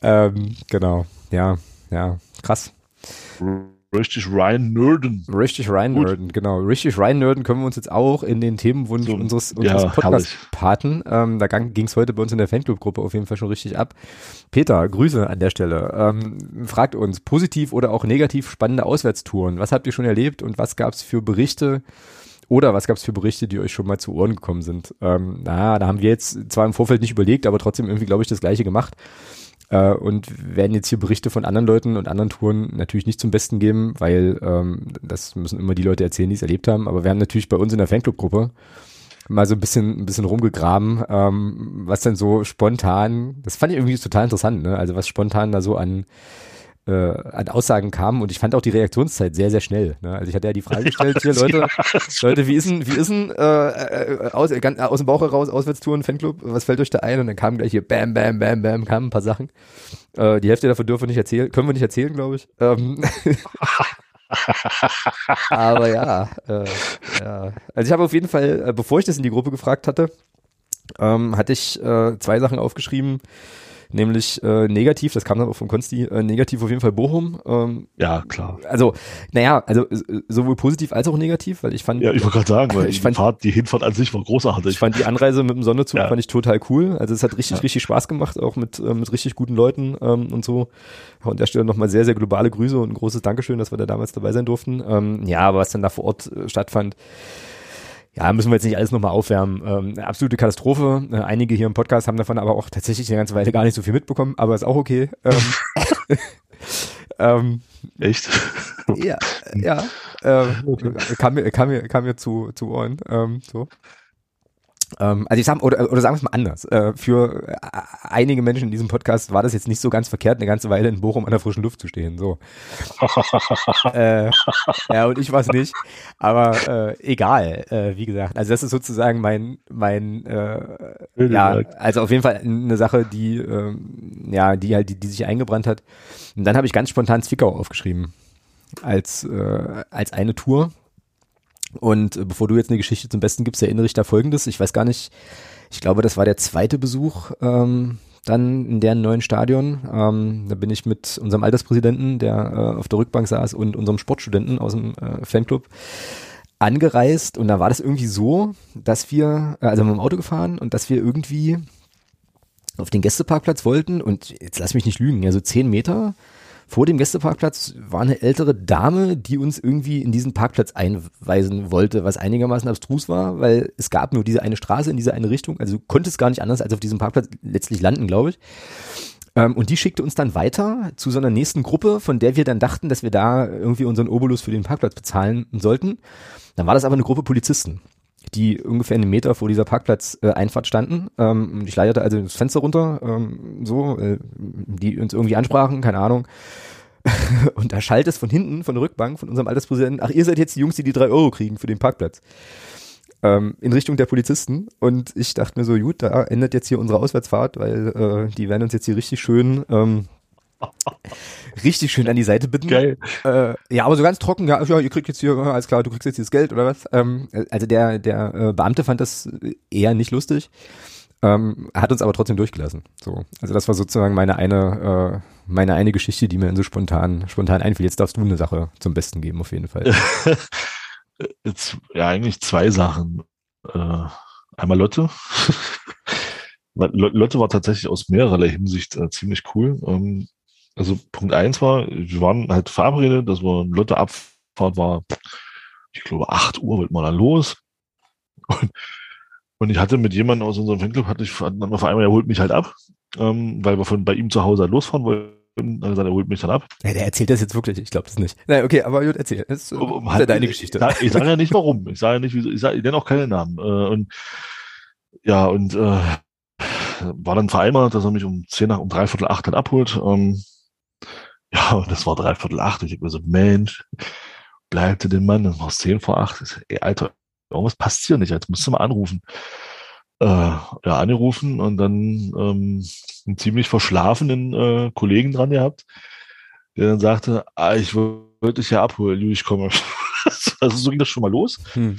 Ähm, genau, ja, ja, krass. Richtig rein nerden. Richtig rein nerden, genau. Richtig rein nerden können wir uns jetzt auch in den Themenwunsch so, unseres, unseres ja, Podcast-Paten. Ähm, da ging es heute bei uns in der Fanclub-Gruppe auf jeden Fall schon richtig ab. Peter, Grüße an der Stelle. Ähm, fragt uns, positiv oder auch negativ spannende Auswärtstouren. Was habt ihr schon erlebt und was gab es für Berichte? Oder was gab es für Berichte, die euch schon mal zu Ohren gekommen sind? Ähm, na, da haben wir jetzt zwar im Vorfeld nicht überlegt, aber trotzdem irgendwie, glaube ich, das Gleiche gemacht. Äh, und werden jetzt hier Berichte von anderen Leuten und anderen Touren natürlich nicht zum Besten geben, weil ähm, das müssen immer die Leute erzählen, die es erlebt haben. Aber wir haben natürlich bei uns in der Fanclub-Gruppe mal so ein bisschen, ein bisschen rumgegraben, ähm, was dann so spontan, das fand ich irgendwie total interessant, ne? Also was spontan da so an äh, an Aussagen kamen und ich fand auch die Reaktionszeit sehr, sehr schnell. Ne? Also ich hatte ja die Frage gestellt, hier Leute, Leute, wie ist denn, wie ist denn äh, äh, aus, ganz, aus dem Bauch heraus, Auswärtstouren, Fanclub, was fällt euch da ein? Und dann kam gleich hier Bam, Bam, Bam, Bam, kamen ein paar Sachen. Äh, die Hälfte davon dürfen wir nicht erzählen, können wir nicht erzählen, glaube ich. Ähm, Aber ja, äh, ja, also ich habe auf jeden Fall, äh, bevor ich das in die Gruppe gefragt hatte, ähm, hatte ich äh, zwei Sachen aufgeschrieben, nämlich äh, negativ, das kam dann auch vom Konsti, äh, negativ auf jeden Fall Bochum. Ähm, ja, klar. Also, naja, also sowohl positiv als auch negativ, weil ich fand. Ja, ich wollte gerade sagen, weil ich die, fand, Fahrt, die Hinfahrt an sich war großartig. Ich fand die Anreise mit dem Sonnezug ja. fand ich total cool. Also es hat richtig, ja. richtig Spaß gemacht, auch mit, äh, mit richtig guten Leuten ähm, und so. An der Stelle nochmal sehr, sehr globale Grüße und ein großes Dankeschön, dass wir da damals dabei sein durften. Ähm, ja, aber was dann da vor Ort äh, stattfand, ja, müssen wir jetzt nicht alles nochmal aufwärmen. Ähm, eine absolute Katastrophe. Äh, einige hier im Podcast haben davon aber auch tatsächlich eine ganze Weile gar nicht so viel mitbekommen, aber ist auch okay. Ähm, ähm, Echt? Ja, ja. Äh, kam mir, kam mir, kam mir zu, zu Ohren. Ähm, so. Ähm, also ich sag, oder, oder sagen wir es mal anders. Äh, für äh, einige Menschen in diesem Podcast war das jetzt nicht so ganz verkehrt, eine ganze Weile in Bochum an der frischen Luft zu stehen. So. äh, ja, und ich war es nicht. Aber äh, egal, äh, wie gesagt. Also das ist sozusagen mein, mein äh, ja, also auf jeden Fall eine Sache, die, äh, ja, die halt, die, die sich eingebrannt hat. Und dann habe ich ganz spontan Zwickau aufgeschrieben. Als, als eine Tour, und äh, bevor du jetzt eine Geschichte zum Besten gibst, erinnere ich da folgendes. Ich weiß gar nicht, ich glaube, das war der zweite Besuch ähm, dann in deren neuen Stadion. Ähm, da bin ich mit unserem Alterspräsidenten, der äh, auf der Rückbank saß, und unserem Sportstudenten aus dem äh, Fanclub angereist und da war das irgendwie so, dass wir, äh, also mit dem Auto gefahren und dass wir irgendwie auf den Gästeparkplatz wollten und jetzt lass mich nicht lügen, ja so zehn Meter vor dem Gästeparkplatz war eine ältere Dame, die uns irgendwie in diesen Parkplatz einweisen wollte, was einigermaßen abstrus war, weil es gab nur diese eine Straße in diese eine Richtung, also du konntest gar nicht anders als auf diesem Parkplatz letztlich landen, glaube ich. Ähm, und die schickte uns dann weiter zu so einer nächsten Gruppe, von der wir dann dachten, dass wir da irgendwie unseren Obolus für den Parkplatz bezahlen sollten. Dann war das aber eine Gruppe Polizisten, die ungefähr einen Meter vor dieser Parkplatz-Einfahrt äh, standen. Ähm, ich leitete also das Fenster runter, ähm, so, äh, die uns irgendwie ansprachen, keine Ahnung. und da schallt es von hinten, von der Rückbank, von unserem Alterspräsidenten, ach, ihr seid jetzt die Jungs, die die drei Euro kriegen für den Parkplatz. Ähm, in Richtung der Polizisten. Und ich dachte mir so, gut, da endet jetzt hier unsere Auswärtsfahrt, weil äh, die werden uns jetzt hier richtig schön ähm, richtig schön an die Seite bitten. Geil. Äh, ja, aber so ganz trocken, ja, ja, ihr kriegt jetzt hier, alles klar, du kriegst jetzt hier das Geld oder was. Ähm, also der, der äh, Beamte fand das eher nicht lustig, ähm, hat uns aber trotzdem durchgelassen. So, also das war sozusagen meine eine, äh, meine eine Geschichte, die mir so spontan, spontan einfiel. Jetzt darfst du eine Sache zum Besten geben, auf jeden Fall. ja, eigentlich zwei Sachen. Äh, einmal Lotte. Lotte war tatsächlich aus mehrerlei Hinsicht äh, ziemlich cool. Ähm, also Punkt eins war, wir waren halt verabredet, dass wir Lotte Abfahrt war, ich glaube, acht Uhr wird man dann los. Und, und ich hatte mit jemandem aus unserem Fanclub, hatte ich hatten auf einmal, er holt mich halt ab, ähm, weil wir von bei ihm zu Hause halt losfahren wollten. Dann gesagt, er holt mich dann ab. Ja, der erzählt das jetzt wirklich, ich glaube das nicht. Nein, okay, aber gut, erzähl. Das ist, um, ist ja deine Geschichte. Ich, ich sage ja nicht warum. Ich sage ja nicht, wieso, ich, sag, ich nenne auch keine Namen. Äh, und ja, und äh, war dann vereinbart, dass er mich um zehn nach um dreiviertel acht dann abholt. Ähm, ja, und das war dreiviertel acht. Ich denke mir so, Mensch, bleibte den Mann, dann war es zehn vor acht. Ey, Alter, irgendwas passt hier nicht, jetzt musst du mal anrufen. Äh, ja, angerufen und dann ähm, einen ziemlich verschlafenen äh, Kollegen dran gehabt, der dann sagte, ah, ich wollte dich ja abholen, ich komme. also so ging das schon mal los. Hm.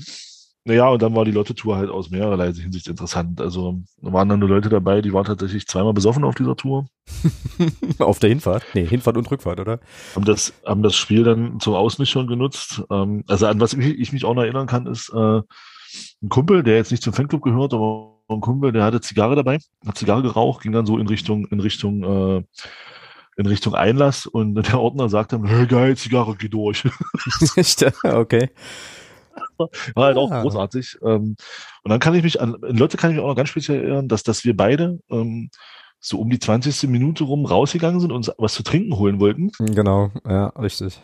Naja, und dann war die Lotte-Tour halt aus mehrerlei Hinsicht interessant. Also waren dann nur Leute dabei, die waren tatsächlich zweimal besoffen auf dieser Tour. auf der Hinfahrt? Nee, Hinfahrt und Rückfahrt, oder? Haben das, haben das Spiel dann zum Ausmischung genutzt. Ähm, also an was ich, ich, mich auch noch erinnern kann, ist äh, ein Kumpel, der jetzt nicht zum Fanclub gehört, aber ein Kumpel, der hatte Zigarre dabei, hat Zigarre geraucht, ging dann so in Richtung, in Richtung, äh, in Richtung Einlass und der Ordner sagte dann, hey, geil, Zigarre, geh durch. okay. War halt auch ah. großartig. Ähm, und dann kann ich mich an, in Leute kann ich mich auch noch ganz speziell erinnern, dass, dass wir beide ähm, so um die 20. Minute rum rausgegangen sind und uns was zu trinken holen wollten. Genau, ja, richtig.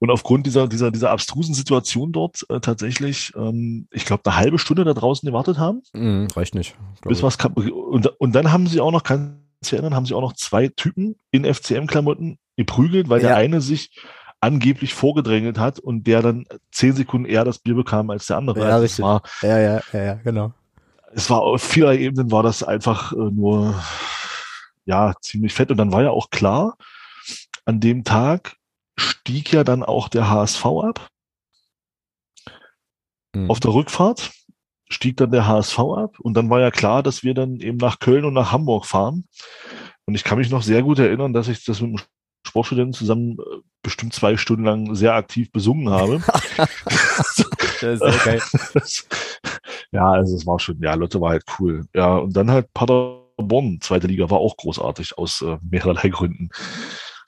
Und aufgrund dieser, dieser, dieser abstrusen Situation dort äh, tatsächlich, ähm, ich glaube, eine halbe Stunde da draußen gewartet haben. Mm, reicht nicht. Bis was kam, und, und dann haben sie auch noch, kann ich erinnern, haben sie auch noch zwei Typen in FCM-Klamotten geprügelt, weil ja. der eine sich angeblich vorgedrängelt hat und der dann zehn Sekunden eher das Bier bekam als der andere. Ja, also richtig. War, ja, ja, ja, ja, genau. Es war auf vieler Ebenen war das einfach äh, nur, ja, ziemlich fett. Und dann war ja auch klar, an dem Tag stieg ja dann auch der HSV ab. Mhm. Auf der Rückfahrt stieg dann der HSV ab und dann war ja klar, dass wir dann eben nach Köln und nach Hamburg fahren. Und ich kann mich noch sehr gut erinnern, dass ich das mit dem Sportstudenten zusammen äh, bestimmt zwei Stunden lang sehr aktiv besungen habe. ja, also es war schon, ja, Lotte war halt cool. Ja, und dann halt Paderborn, zweite Liga, war auch großartig aus äh, mehrerlei Gründen.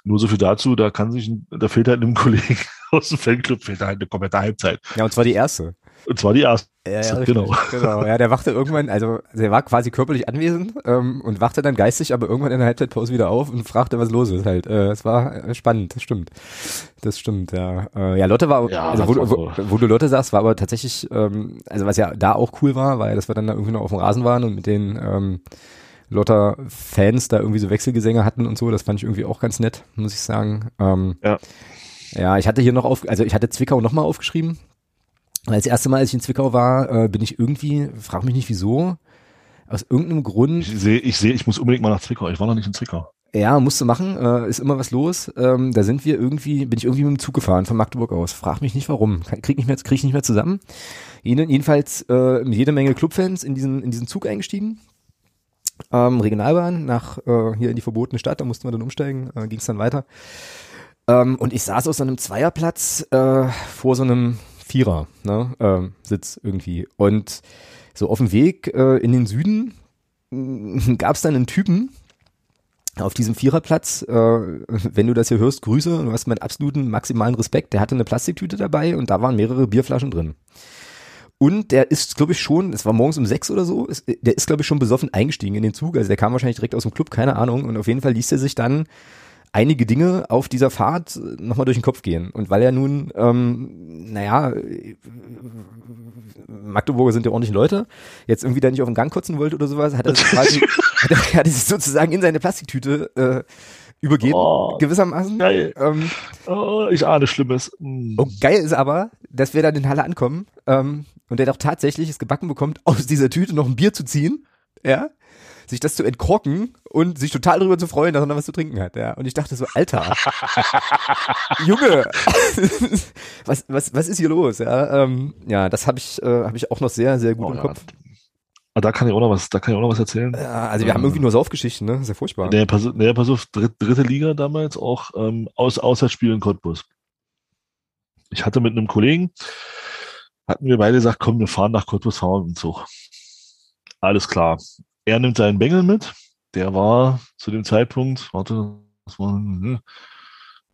Nur so viel dazu, da kann sich, da fehlt halt einem Kollegen aus dem Fanclub, fehlt halt eine komplette Halbzeit. Ja, und zwar die erste. Und zwar die erste. Ja, ja, genau. genau. Ja, der wachte irgendwann, also, also er war quasi körperlich anwesend ähm, und wachte dann geistig, aber irgendwann in der Halbzeitpause wieder auf und fragte, was los ist halt. Äh, es war äh, spannend, das stimmt. Das stimmt, ja. Äh, ja, Lotte war, ja, also wo, war so. wo, wo, du Lotte sagst, war aber tatsächlich, ähm, also was ja da auch cool war, weil dass wir dann da irgendwie noch auf dem Rasen waren und mit den ähm, Lotter Fans da irgendwie so Wechselgesänge hatten und so, das fand ich irgendwie auch ganz nett, muss ich sagen. Ähm, ja. Ja, ich hatte hier noch auf, also ich hatte Zwickau nochmal aufgeschrieben, das erste Mal, als ich in Zwickau war, äh, bin ich irgendwie, frag mich nicht wieso, aus irgendeinem Grund. Ich sehe, ich sehe, ich muss unbedingt mal nach Zwickau. Ich war noch nicht in Zwickau. Ja, musste machen, äh, ist immer was los. Ähm, da sind wir irgendwie, bin ich irgendwie mit dem Zug gefahren von Magdeburg aus. Frag mich nicht warum. Krieg nicht mehr, krieg ich nicht mehr zusammen. Jedenfalls äh, mit jede Menge Clubfans in diesen, in diesen Zug eingestiegen. Ähm, Regionalbahn nach äh, hier in die verbotene Stadt, da mussten wir dann umsteigen, äh, ging es dann weiter. Ähm, und ich saß auf so einem Zweierplatz äh, vor so einem Vierer, ne, äh, Sitz irgendwie. Und so auf dem Weg äh, in den Süden gab es dann einen Typen auf diesem Viererplatz. Äh, wenn du das hier hörst, Grüße, du hast meinen absoluten maximalen Respekt. Der hatte eine Plastiktüte dabei und da waren mehrere Bierflaschen drin. Und der ist, glaube ich, schon, es war morgens um sechs oder so, ist, der ist, glaube ich, schon besoffen eingestiegen in den Zug. Also der kam wahrscheinlich direkt aus dem Club, keine Ahnung. Und auf jeden Fall ließ er sich dann einige Dinge auf dieser Fahrt nochmal durch den Kopf gehen. Und weil er nun, ähm, naja, Magdeburger sind ja ordentliche Leute, jetzt irgendwie da nicht auf den Gang kotzen wollte oder sowas, hat er sich quasi, hat er, hat er sich sozusagen in seine Plastiktüte äh, übergeben, oh, gewissermaßen. Geil. Ähm, oh, ich ahne Schlimmes. Mm. Und geil ist aber, dass wir dann in Halle ankommen ähm, und der doch tatsächlich es gebacken bekommt, aus dieser Tüte noch ein Bier zu ziehen. Ja, sich das zu entkorken und sich total darüber zu freuen, dass er noch was zu trinken hat. Ja. Und ich dachte so, Alter, Junge, was, was, was ist hier los? Ja, ähm, ja das habe ich, äh, hab ich auch noch sehr, sehr gut oh, im ja. Kopf. Ah, da kann ich auch noch was, da kann ich auch noch was erzählen. Ja, also wir ähm, haben irgendwie nur Saufgeschichten, ne? Das ist ja furchtbar. Nee, pass, nee, pass auf, dritte, dritte Liga damals auch ähm, aus Auswärtsspiel in Cottbus. Ich hatte mit einem Kollegen, hatten wir beide gesagt, komm, wir fahren nach Cottbus, fahren mit dem Zug. Alles klar er nimmt seinen Bengel mit. Der war zu dem Zeitpunkt, warte, was war, ne?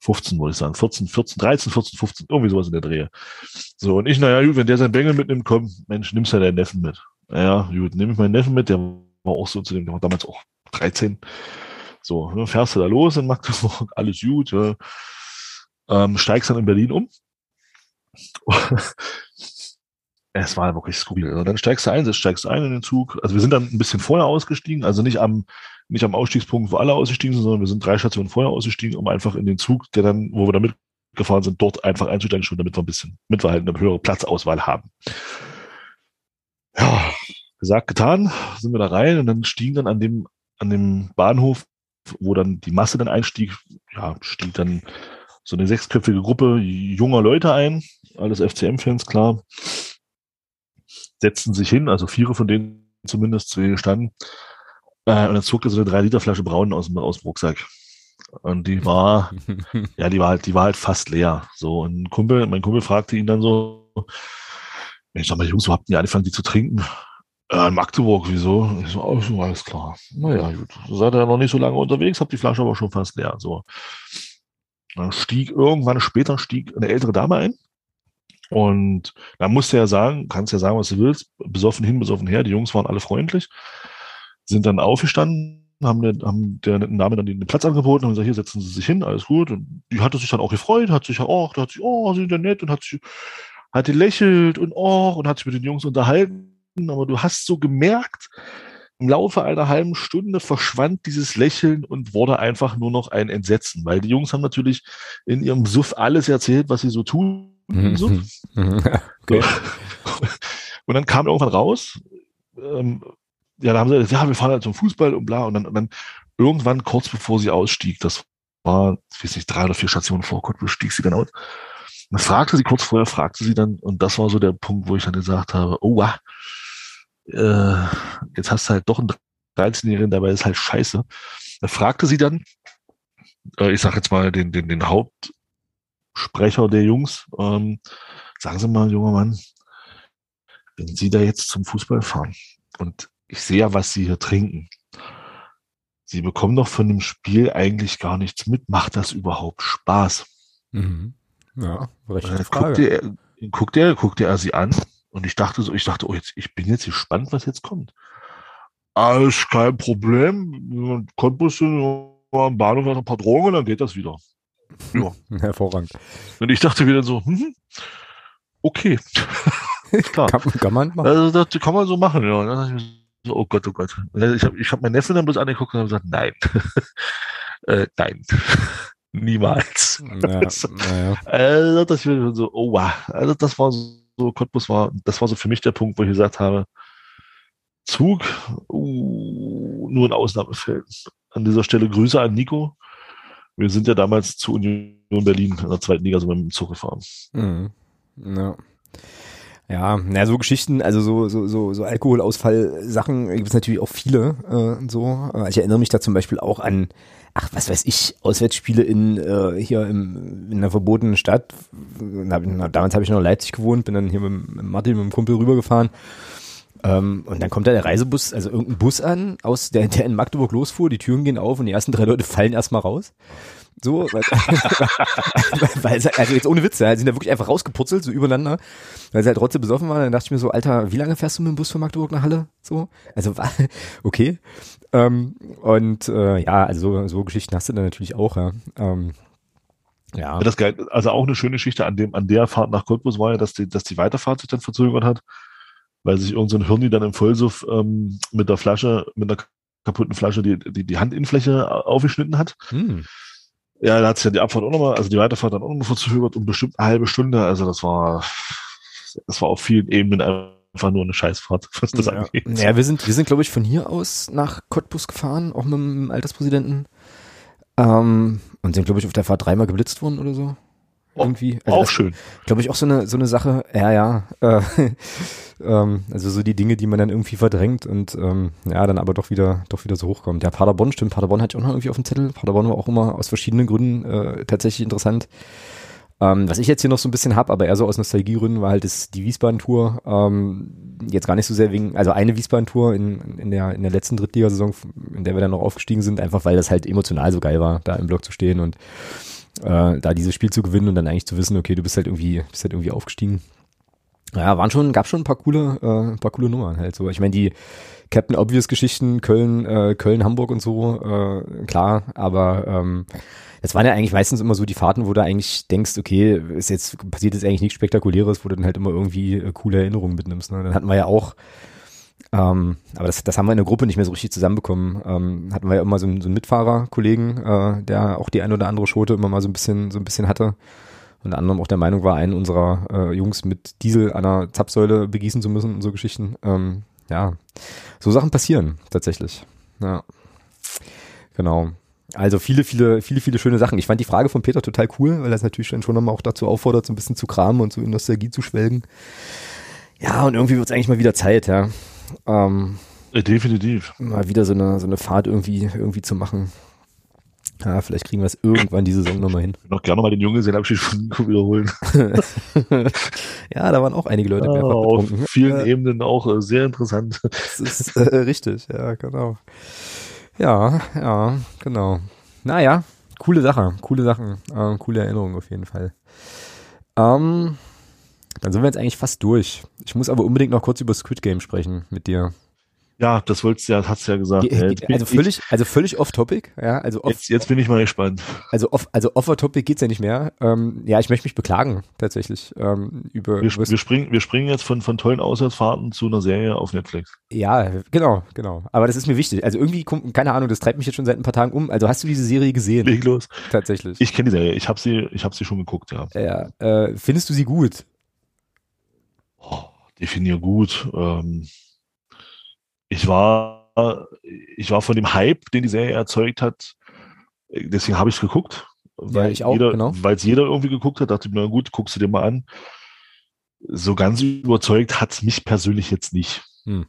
15 wollte ich sagen, 14, 14, 13, 14, 15, irgendwie sowas in der Drehe. So, und ich, naja, gut, wenn der seinen Bengel mitnimmt, komm, Mensch, nimmst ja deinen Neffen mit. Ja, gut, nehme ich meinen Neffen mit, der war auch so zu dem, der war damals auch 13. So, ne, fährst du da los in Magdeburg, alles gut, ja. ähm, steigst dann in Berlin um. Es war wirklich skurril. Also dann steigst du ein, steigst du ein in den Zug. Also wir sind dann ein bisschen vorher ausgestiegen, also nicht am, nicht am Ausstiegspunkt, wo alle ausgestiegen sind, sondern wir sind drei Stationen vorher ausgestiegen, um einfach in den Zug, der dann, wo wir da mitgefahren sind, dort einfach einzusteigen, schon damit wir ein bisschen, mit wir halt eine höhere Platzauswahl haben. Ja, gesagt, getan, sind wir da rein und dann stiegen dann an dem, an dem Bahnhof, wo dann die Masse dann einstieg, ja, stieg dann so eine sechsköpfige Gruppe junger Leute ein, alles FCM-Fans, klar setzten sich hin, also vier von denen zumindest zu ihr standen. Äh, und dann zog er so eine 3 Liter Flasche Braun aus dem, aus dem Rucksack. Und die war, ja, die war halt, die war halt fast leer. So, und ein Kumpel, mein Kumpel fragte ihn dann so, ich sag mal, Jungs, wo habt ihr angefangen, die zu trinken? Äh, in Magdeburg, wieso? Ich so, oh, so, alles klar. Naja, gut. Seid ihr ja noch nicht so lange unterwegs, habt die Flasche aber schon fast leer. So. Dann stieg irgendwann später stieg eine ältere Dame ein, und da musst du ja sagen, kannst ja sagen, was du willst, besoffen hin, besoffen her, die Jungs waren alle freundlich, sind dann aufgestanden, haben der, haben der Dame dann den Platz angeboten und gesagt, hier setzen Sie sich hin, alles gut. Und die hatte sich dann auch gefreut, hat sich auch, da hat sich, oh, sind ja nett und hat sich, hat gelächelt und oh, und hat sich mit den Jungs unterhalten. Aber du hast so gemerkt, im Laufe einer halben Stunde verschwand dieses Lächeln und wurde einfach nur noch ein Entsetzen, weil die Jungs haben natürlich in ihrem Suff alles erzählt, was sie so tun Mhm. So. Mhm. okay. Und dann kam irgendwann raus, ähm, ja, da haben sie gesagt, ja, wir fahren halt zum Fußball und bla. Und dann, und dann irgendwann kurz bevor sie ausstieg, das war, ich weiß nicht, drei oder vier Stationen vor Cottbus, stieg sie dann aus. Dann fragte sie kurz vorher, fragte sie dann, und das war so der Punkt, wo ich dann gesagt habe, oh, wow, äh, jetzt hast du halt doch einen 13-Jährigen, dabei ist halt scheiße. Da fragte sie dann, äh, ich sag jetzt mal den, den, den Haupt, Sprecher der Jungs. Ähm, sagen Sie mal, junger Mann, wenn Sie da jetzt zum Fußball fahren und ich sehe ja, was Sie hier trinken. Sie bekommen doch von dem Spiel eigentlich gar nichts mit. Macht das überhaupt Spaß? Mhm. Ja, rechte Frage. Guckt er, guckt, er, guckt er sie an und ich dachte so, ich dachte, oh, jetzt, ich bin jetzt gespannt, was jetzt kommt. Alles kein Problem. Cottbus am Bahnhof ein paar Drogen und dann geht das wieder. Ja. Hervorragend. Und ich dachte wieder so, hm, okay. Klar. Kann, kann, man machen. Also, das kann man so machen, ja. Und dann dachte ich so, oh Gott, oh Gott. Ich habe ich hab meinen Neffen dann bloß angeguckt und habe gesagt, nein. äh, nein. Niemals. Ja, ja. Also, das war so, oh wow. Also das war so, Cottbus war, das war so für mich der Punkt, wo ich gesagt habe, Zug, uh, nur in Ausnahmefällen. An dieser Stelle Grüße an Nico. Wir sind ja damals zu Union Berlin in der zweiten Liga so mit dem Zug gefahren. Mhm. Ja. Ja, na, so Geschichten, also so, so, so, so Alkoholausfall-Sachen gibt es natürlich auch viele, äh, so. Ich erinnere mich da zum Beispiel auch an, ach, was weiß ich, Auswärtsspiele in äh, hier im, in einer verbotenen Stadt. Na, damals habe ich noch in Leipzig gewohnt, bin dann hier mit, mit Martin, mit dem Kumpel rübergefahren. Ähm, und dann kommt da der Reisebus, also irgendein Bus an, aus der, der in Magdeburg losfuhr, die Türen gehen auf und die ersten drei Leute fallen erstmal raus. So, weil, weil, also jetzt ohne Witze, ja, sind da wirklich einfach rausgeputzelt, so übereinander, weil sie halt trotzdem besoffen waren. Dann dachte ich mir so, Alter, wie lange fährst du mit dem Bus von Magdeburg nach Halle? So, also okay. Ähm, und äh, ja, also so, so Geschichten hast du dann natürlich auch, ja. Ähm, ja. Das geil, also auch eine schöne Geschichte an dem, an der Fahrt nach Cottbus war ja, dass die, dass die Weiterfahrt sich dann verzögert hat, weil sich irgendein so Hirni dann im Vollsuff ähm, mit der Flasche, mit einer kaputten Flasche die, die, die Handinnenfläche aufgeschnitten hat. Hm. Ja, da hat sich ja die Abfahrt auch nochmal, also die Weiterfahrt dann auch nochmal verzögert um bestimmt eine halbe Stunde. Also das war, das war auf vielen Ebenen einfach nur eine Scheißfahrt, was das ja. angeht. Ja, wir sind, wir sind, glaube ich, von hier aus nach Cottbus gefahren, auch mit dem Alterspräsidenten. Ähm, und sind, glaube ich, auf der Fahrt dreimal geblitzt worden oder so. Irgendwie. Also auch schön. Glaube ich auch so eine, so eine Sache, ja, ja. Äh, ähm, also so die Dinge, die man dann irgendwie verdrängt und ähm, ja, dann aber doch wieder, doch wieder so hochkommt. Ja, Paderborn, stimmt, Paderborn hatte ich auch noch irgendwie auf dem Zettel. Paderborn war auch immer aus verschiedenen Gründen äh, tatsächlich interessant. Ähm, was ich jetzt hier noch so ein bisschen hab, aber eher so aus Nostalgiegründen, war halt das, die Wiesbaden-Tour. Ähm, jetzt gar nicht so sehr wegen, also eine Wiesbaden-Tour in, in, der, in der letzten Drittligasaison, in der wir dann noch aufgestiegen sind, einfach weil das halt emotional so geil war, da im Block zu stehen und äh, da dieses Spiel zu gewinnen und dann eigentlich zu wissen, okay, du bist halt irgendwie, bist halt irgendwie aufgestiegen. Ja, waren schon, gab schon ein paar coole, äh, ein paar coole Nummern halt so. Ich meine, die Captain Obvious Geschichten, Köln, äh, Köln, Hamburg und so, äh, klar, aber ähm, das waren ja eigentlich meistens immer so die Fahrten, wo du eigentlich denkst, okay, ist jetzt, passiert jetzt eigentlich nichts Spektakuläres, wo du dann halt immer irgendwie äh, coole Erinnerungen mitnimmst. Ne? Dann hatten wir ja auch ähm, aber das, das haben wir in der Gruppe nicht mehr so richtig zusammenbekommen. Ähm, hatten wir ja immer so einen, so einen Mitfahrerkollegen, äh, der auch die ein oder andere Schote immer mal so ein bisschen, so ein bisschen hatte. Unter anderem auch der Meinung war, einen unserer äh, Jungs mit Diesel an einer Zapfsäule begießen zu müssen und so Geschichten. Ähm, ja, so Sachen passieren tatsächlich. Ja, genau. Also viele, viele, viele, viele schöne Sachen. Ich fand die Frage von Peter total cool, weil das natürlich dann schon nochmal auch dazu auffordert, so ein bisschen zu kramen und so in Nostalgie zu schwelgen. Ja, und irgendwie wird es eigentlich mal wieder Zeit, ja. Ähm, Definitiv. Mal wieder so eine, so eine Fahrt irgendwie, irgendwie zu machen. Ja, vielleicht kriegen wir es irgendwann diese Saison nochmal hin. Ich würde noch gerne mal den Junggesellenabschied von Nico wiederholen. ja, da waren auch einige Leute ja, Auf vielen äh, Ebenen auch äh, sehr interessant. Das ist äh, richtig, ja, genau. Ja, ja, genau. Naja, coole Sache, coole Sachen, äh, coole Erinnerungen auf jeden Fall. Ähm, dann sind wir jetzt eigentlich fast durch. Ich muss aber unbedingt noch kurz über Squid Game sprechen mit dir. Ja, das wolltest du ja, hast du ja gesagt. Ge also völlig, also völlig off-topic, ja. Also off, jetzt, jetzt bin ich mal gespannt. Also off, also off-topic geht's ja nicht mehr. Ähm, ja, ich möchte mich beklagen, tatsächlich. Ähm, über, wir, wir, springen, wir springen jetzt von, von tollen Auswärtsfahrten zu einer Serie auf Netflix. Ja, genau, genau. Aber das ist mir wichtig. Also irgendwie, keine Ahnung, das treibt mich jetzt schon seit ein paar Tagen um. Also hast du diese Serie gesehen? Leg los. Tatsächlich. Ich kenne die Serie. Ich habe sie, ich habe sie schon geguckt, ja. Ja. Äh, findest du sie gut? Oh, definier gut. Ähm, ich war, ich war von dem Hype, den die Serie erzeugt hat, deswegen habe ich es geguckt. Weil ja, jeder, genau. Weil es jeder irgendwie geguckt hat, dachte ich mir, na gut, guckst du dir mal an. So ganz überzeugt hat es mich persönlich jetzt nicht. Hm.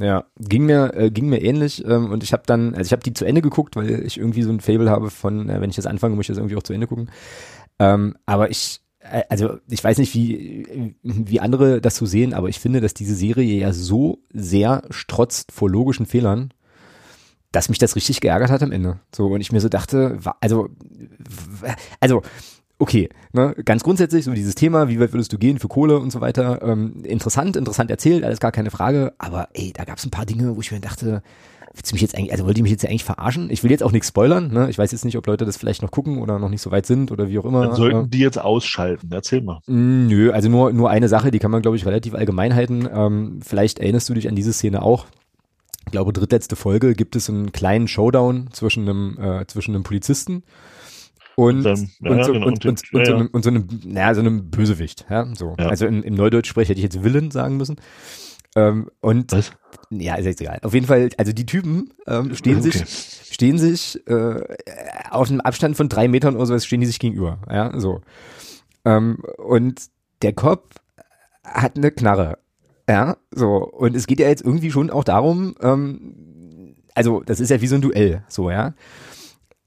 Ja. ging mir äh, ging mir ähnlich ähm, und ich habe dann, also ich habe die zu Ende geguckt, weil ich irgendwie so ein Fable habe von, äh, wenn ich das anfange, muss ich das irgendwie auch zu Ende gucken. Ähm, aber ich äh, also ich weiß nicht, wie, wie andere das so sehen, aber ich finde, dass diese Serie ja so sehr strotzt vor logischen Fehlern, dass mich das richtig geärgert hat am Ende. So, und ich mir so dachte, also, also, okay, ne, ganz grundsätzlich, so dieses Thema, wie weit würdest du gehen für Kohle und so weiter, ähm, interessant, interessant erzählt, alles gar keine Frage, aber ey, da gab es ein paar Dinge, wo ich mir dachte, willst du mich jetzt eigentlich, also wollt ihr mich jetzt eigentlich verarschen? Ich will jetzt auch nichts spoilern, ne? Ich weiß jetzt nicht, ob Leute das vielleicht noch gucken oder noch nicht so weit sind oder wie auch immer. Dann sollten die jetzt ausschalten, erzähl mal. Mm, nö, also nur, nur eine Sache, die kann man, glaube ich, relativ allgemein halten. Ähm, vielleicht erinnerst du dich an diese Szene auch. Ich glaube, drittletzte Folge gibt es einen kleinen Showdown zwischen einem, äh, zwischen einem Polizisten und, und, und, so, einem, naja, so einem Bösewicht, ja, so. Ja. Also im, im Neudeutsch spreche hätte ich jetzt Villain sagen müssen. Ähm, und Was? ja, ist jetzt egal. Auf jeden Fall, also die Typen ähm, stehen okay. sich, stehen sich äh, auf einem Abstand von drei Metern oder sowas stehen die sich gegenüber. Ja, so. Ähm, und der Kopf hat eine Knarre. Ja, so. Und es geht ja jetzt irgendwie schon auch darum, ähm, also das ist ja wie so ein Duell, so, ja.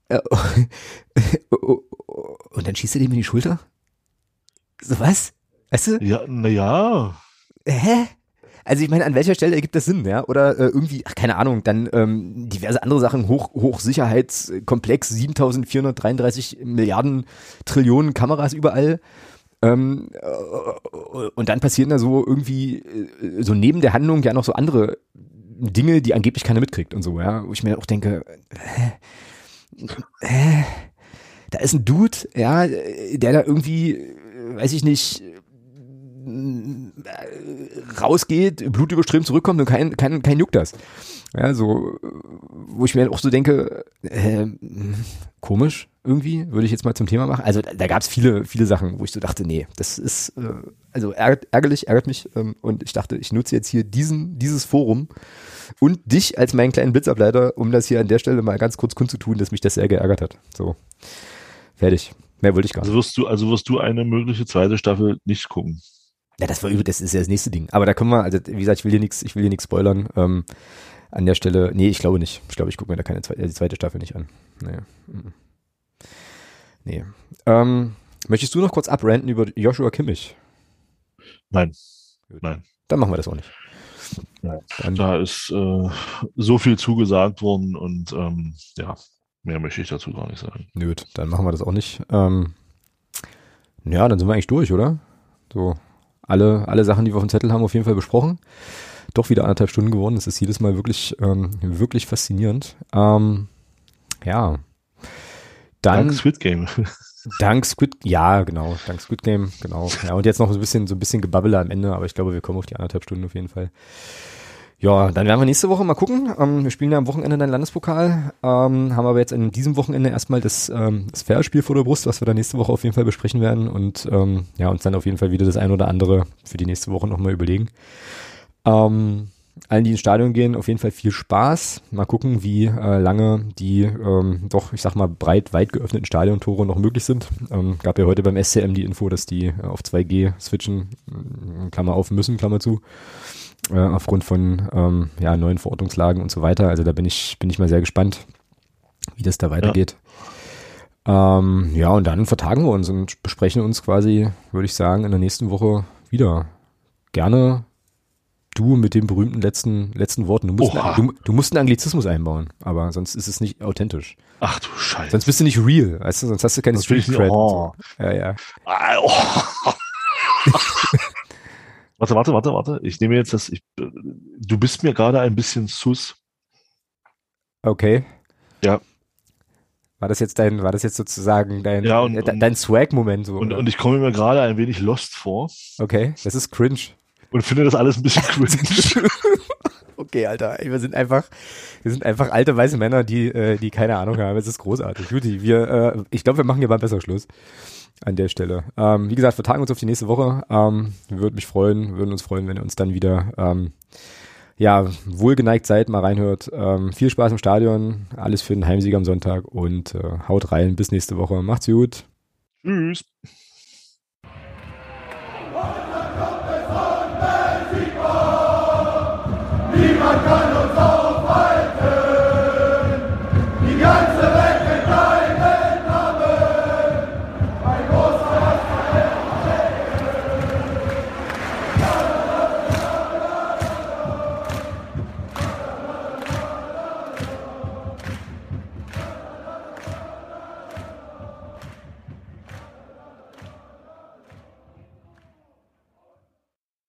Äh, und dann schießt er dem in die Schulter? So was? Weißt du? Ja, naja. Hä? Also ich meine, an welcher Stelle ergibt das Sinn, ja? Oder äh, irgendwie, ach, keine Ahnung, dann ähm, diverse andere Sachen, Hoch, Hochsicherheitskomplex, 7433 Milliarden Trillionen Kameras überall. Ähm, äh, und dann passieren da so irgendwie, äh, so neben der Handlung ja noch so andere Dinge, die angeblich keiner mitkriegt und so, ja. Wo ich mir auch denke, äh, äh, da ist ein Dude, ja, der da irgendwie, weiß ich nicht, rausgeht, blutüberströmt zurückkommt und kein, kein, kein juckt das. Ja, so, wo ich mir auch so denke, äh, komisch irgendwie, würde ich jetzt mal zum Thema machen. Also da, da gab es viele, viele Sachen, wo ich so dachte, nee, das ist, äh, also ärgert, ärgerlich, ärgert mich ähm, und ich dachte, ich nutze jetzt hier diesen, dieses Forum und dich als meinen kleinen Blitzableiter, um das hier an der Stelle mal ganz kurz kundzutun, dass mich das sehr geärgert hat. So, fertig. Mehr wollte ich gar nicht. Also wirst du, also wirst du eine mögliche zweite Staffel nicht gucken. Ja, das war das ist ja das nächste Ding. Aber da können wir, also wie gesagt, ich will hier nichts, ich will hier nichts spoilern. Ähm, an der Stelle, nee, ich glaube nicht. Ich glaube, ich gucke mir da keine zweite, die zweite Staffel nicht an. Nee. Nee. Ähm, möchtest du noch kurz abranten über Joshua Kimmich? Nein. Nein. Dann machen wir das auch nicht. Ja, da ist äh, so viel zugesagt worden und ähm, ja, mehr möchte ich dazu gar nicht sagen. Nö, dann machen wir das auch nicht. Ähm, ja, dann sind wir eigentlich durch, oder? So, alle, alle Sachen, die wir auf dem Zettel haben, auf jeden Fall besprochen. Doch wieder anderthalb Stunden geworden. Das ist jedes Mal wirklich, ähm, wirklich faszinierend. Ähm, ja. Dann, dank Squid Game. Dank Squid, ja, genau, dank Squid Game, genau. Ja, und jetzt noch so ein bisschen, so ein bisschen Gebabbeler am Ende, aber ich glaube, wir kommen auf die anderthalb Stunden auf jeden Fall. Ja, dann werden wir nächste Woche mal gucken. Ähm, wir spielen ja am Wochenende dann Landespokal, ähm, haben aber jetzt in diesem Wochenende erstmal das, ähm, das Fairspiel vor der Brust, was wir dann nächste Woche auf jeden Fall besprechen werden und ähm, ja, uns dann auf jeden Fall wieder das ein oder andere für die nächste Woche nochmal überlegen. Ähm, allen, die ins Stadion gehen, auf jeden Fall viel Spaß. Mal gucken, wie äh, lange die ähm, doch, ich sag mal, breit, weit geöffneten Stadiontore noch möglich sind. Ähm, gab ja heute beim SCM die Info, dass die äh, auf 2G switchen, äh, Klammer auf müssen, Klammer zu äh, aufgrund von ähm, ja, neuen Verordnungslagen und so weiter. Also da bin ich, bin ich mal sehr gespannt, wie das da weitergeht. Ja. Ähm, ja, und dann vertagen wir uns und besprechen uns quasi, würde ich sagen, in der nächsten Woche wieder. Gerne du mit dem berühmten letzten, letzten Worten. Du musst, du, du, musst einen Anglizismus einbauen, aber sonst ist es nicht authentisch. Ach du Scheiße. Sonst bist du nicht real, weißt du, sonst hast du keine Street Cred. Oh. So. Ja, ja. Ah, oh. Warte, warte, warte, warte. Ich nehme jetzt das. Ich, du bist mir gerade ein bisschen sus. Okay. Ja. War das jetzt dein, war das jetzt sozusagen dein, ja, und, äh, dein Swag-Moment so? Und, und, ich komme mir gerade ein wenig lost vor. Okay, das ist cringe. Und finde das alles ein bisschen cringe. okay, Alter. Wir sind einfach, wir sind einfach alte weiße Männer, die, äh, die keine Ahnung haben. Es ist großartig. Juti, wir, äh, ich glaube, wir machen hier mal besser Schluss an der Stelle. Ähm, wie gesagt, wir tagen uns auf die nächste Woche. Ähm, würde mich freuen, würden uns freuen, wenn ihr uns dann wieder ähm, ja, wohlgeneigt seid, mal reinhört. Ähm, viel Spaß im Stadion, alles für den Heimsieg am Sonntag und äh, haut rein. Bis nächste Woche. Macht's gut. Tschüss. Niemand kann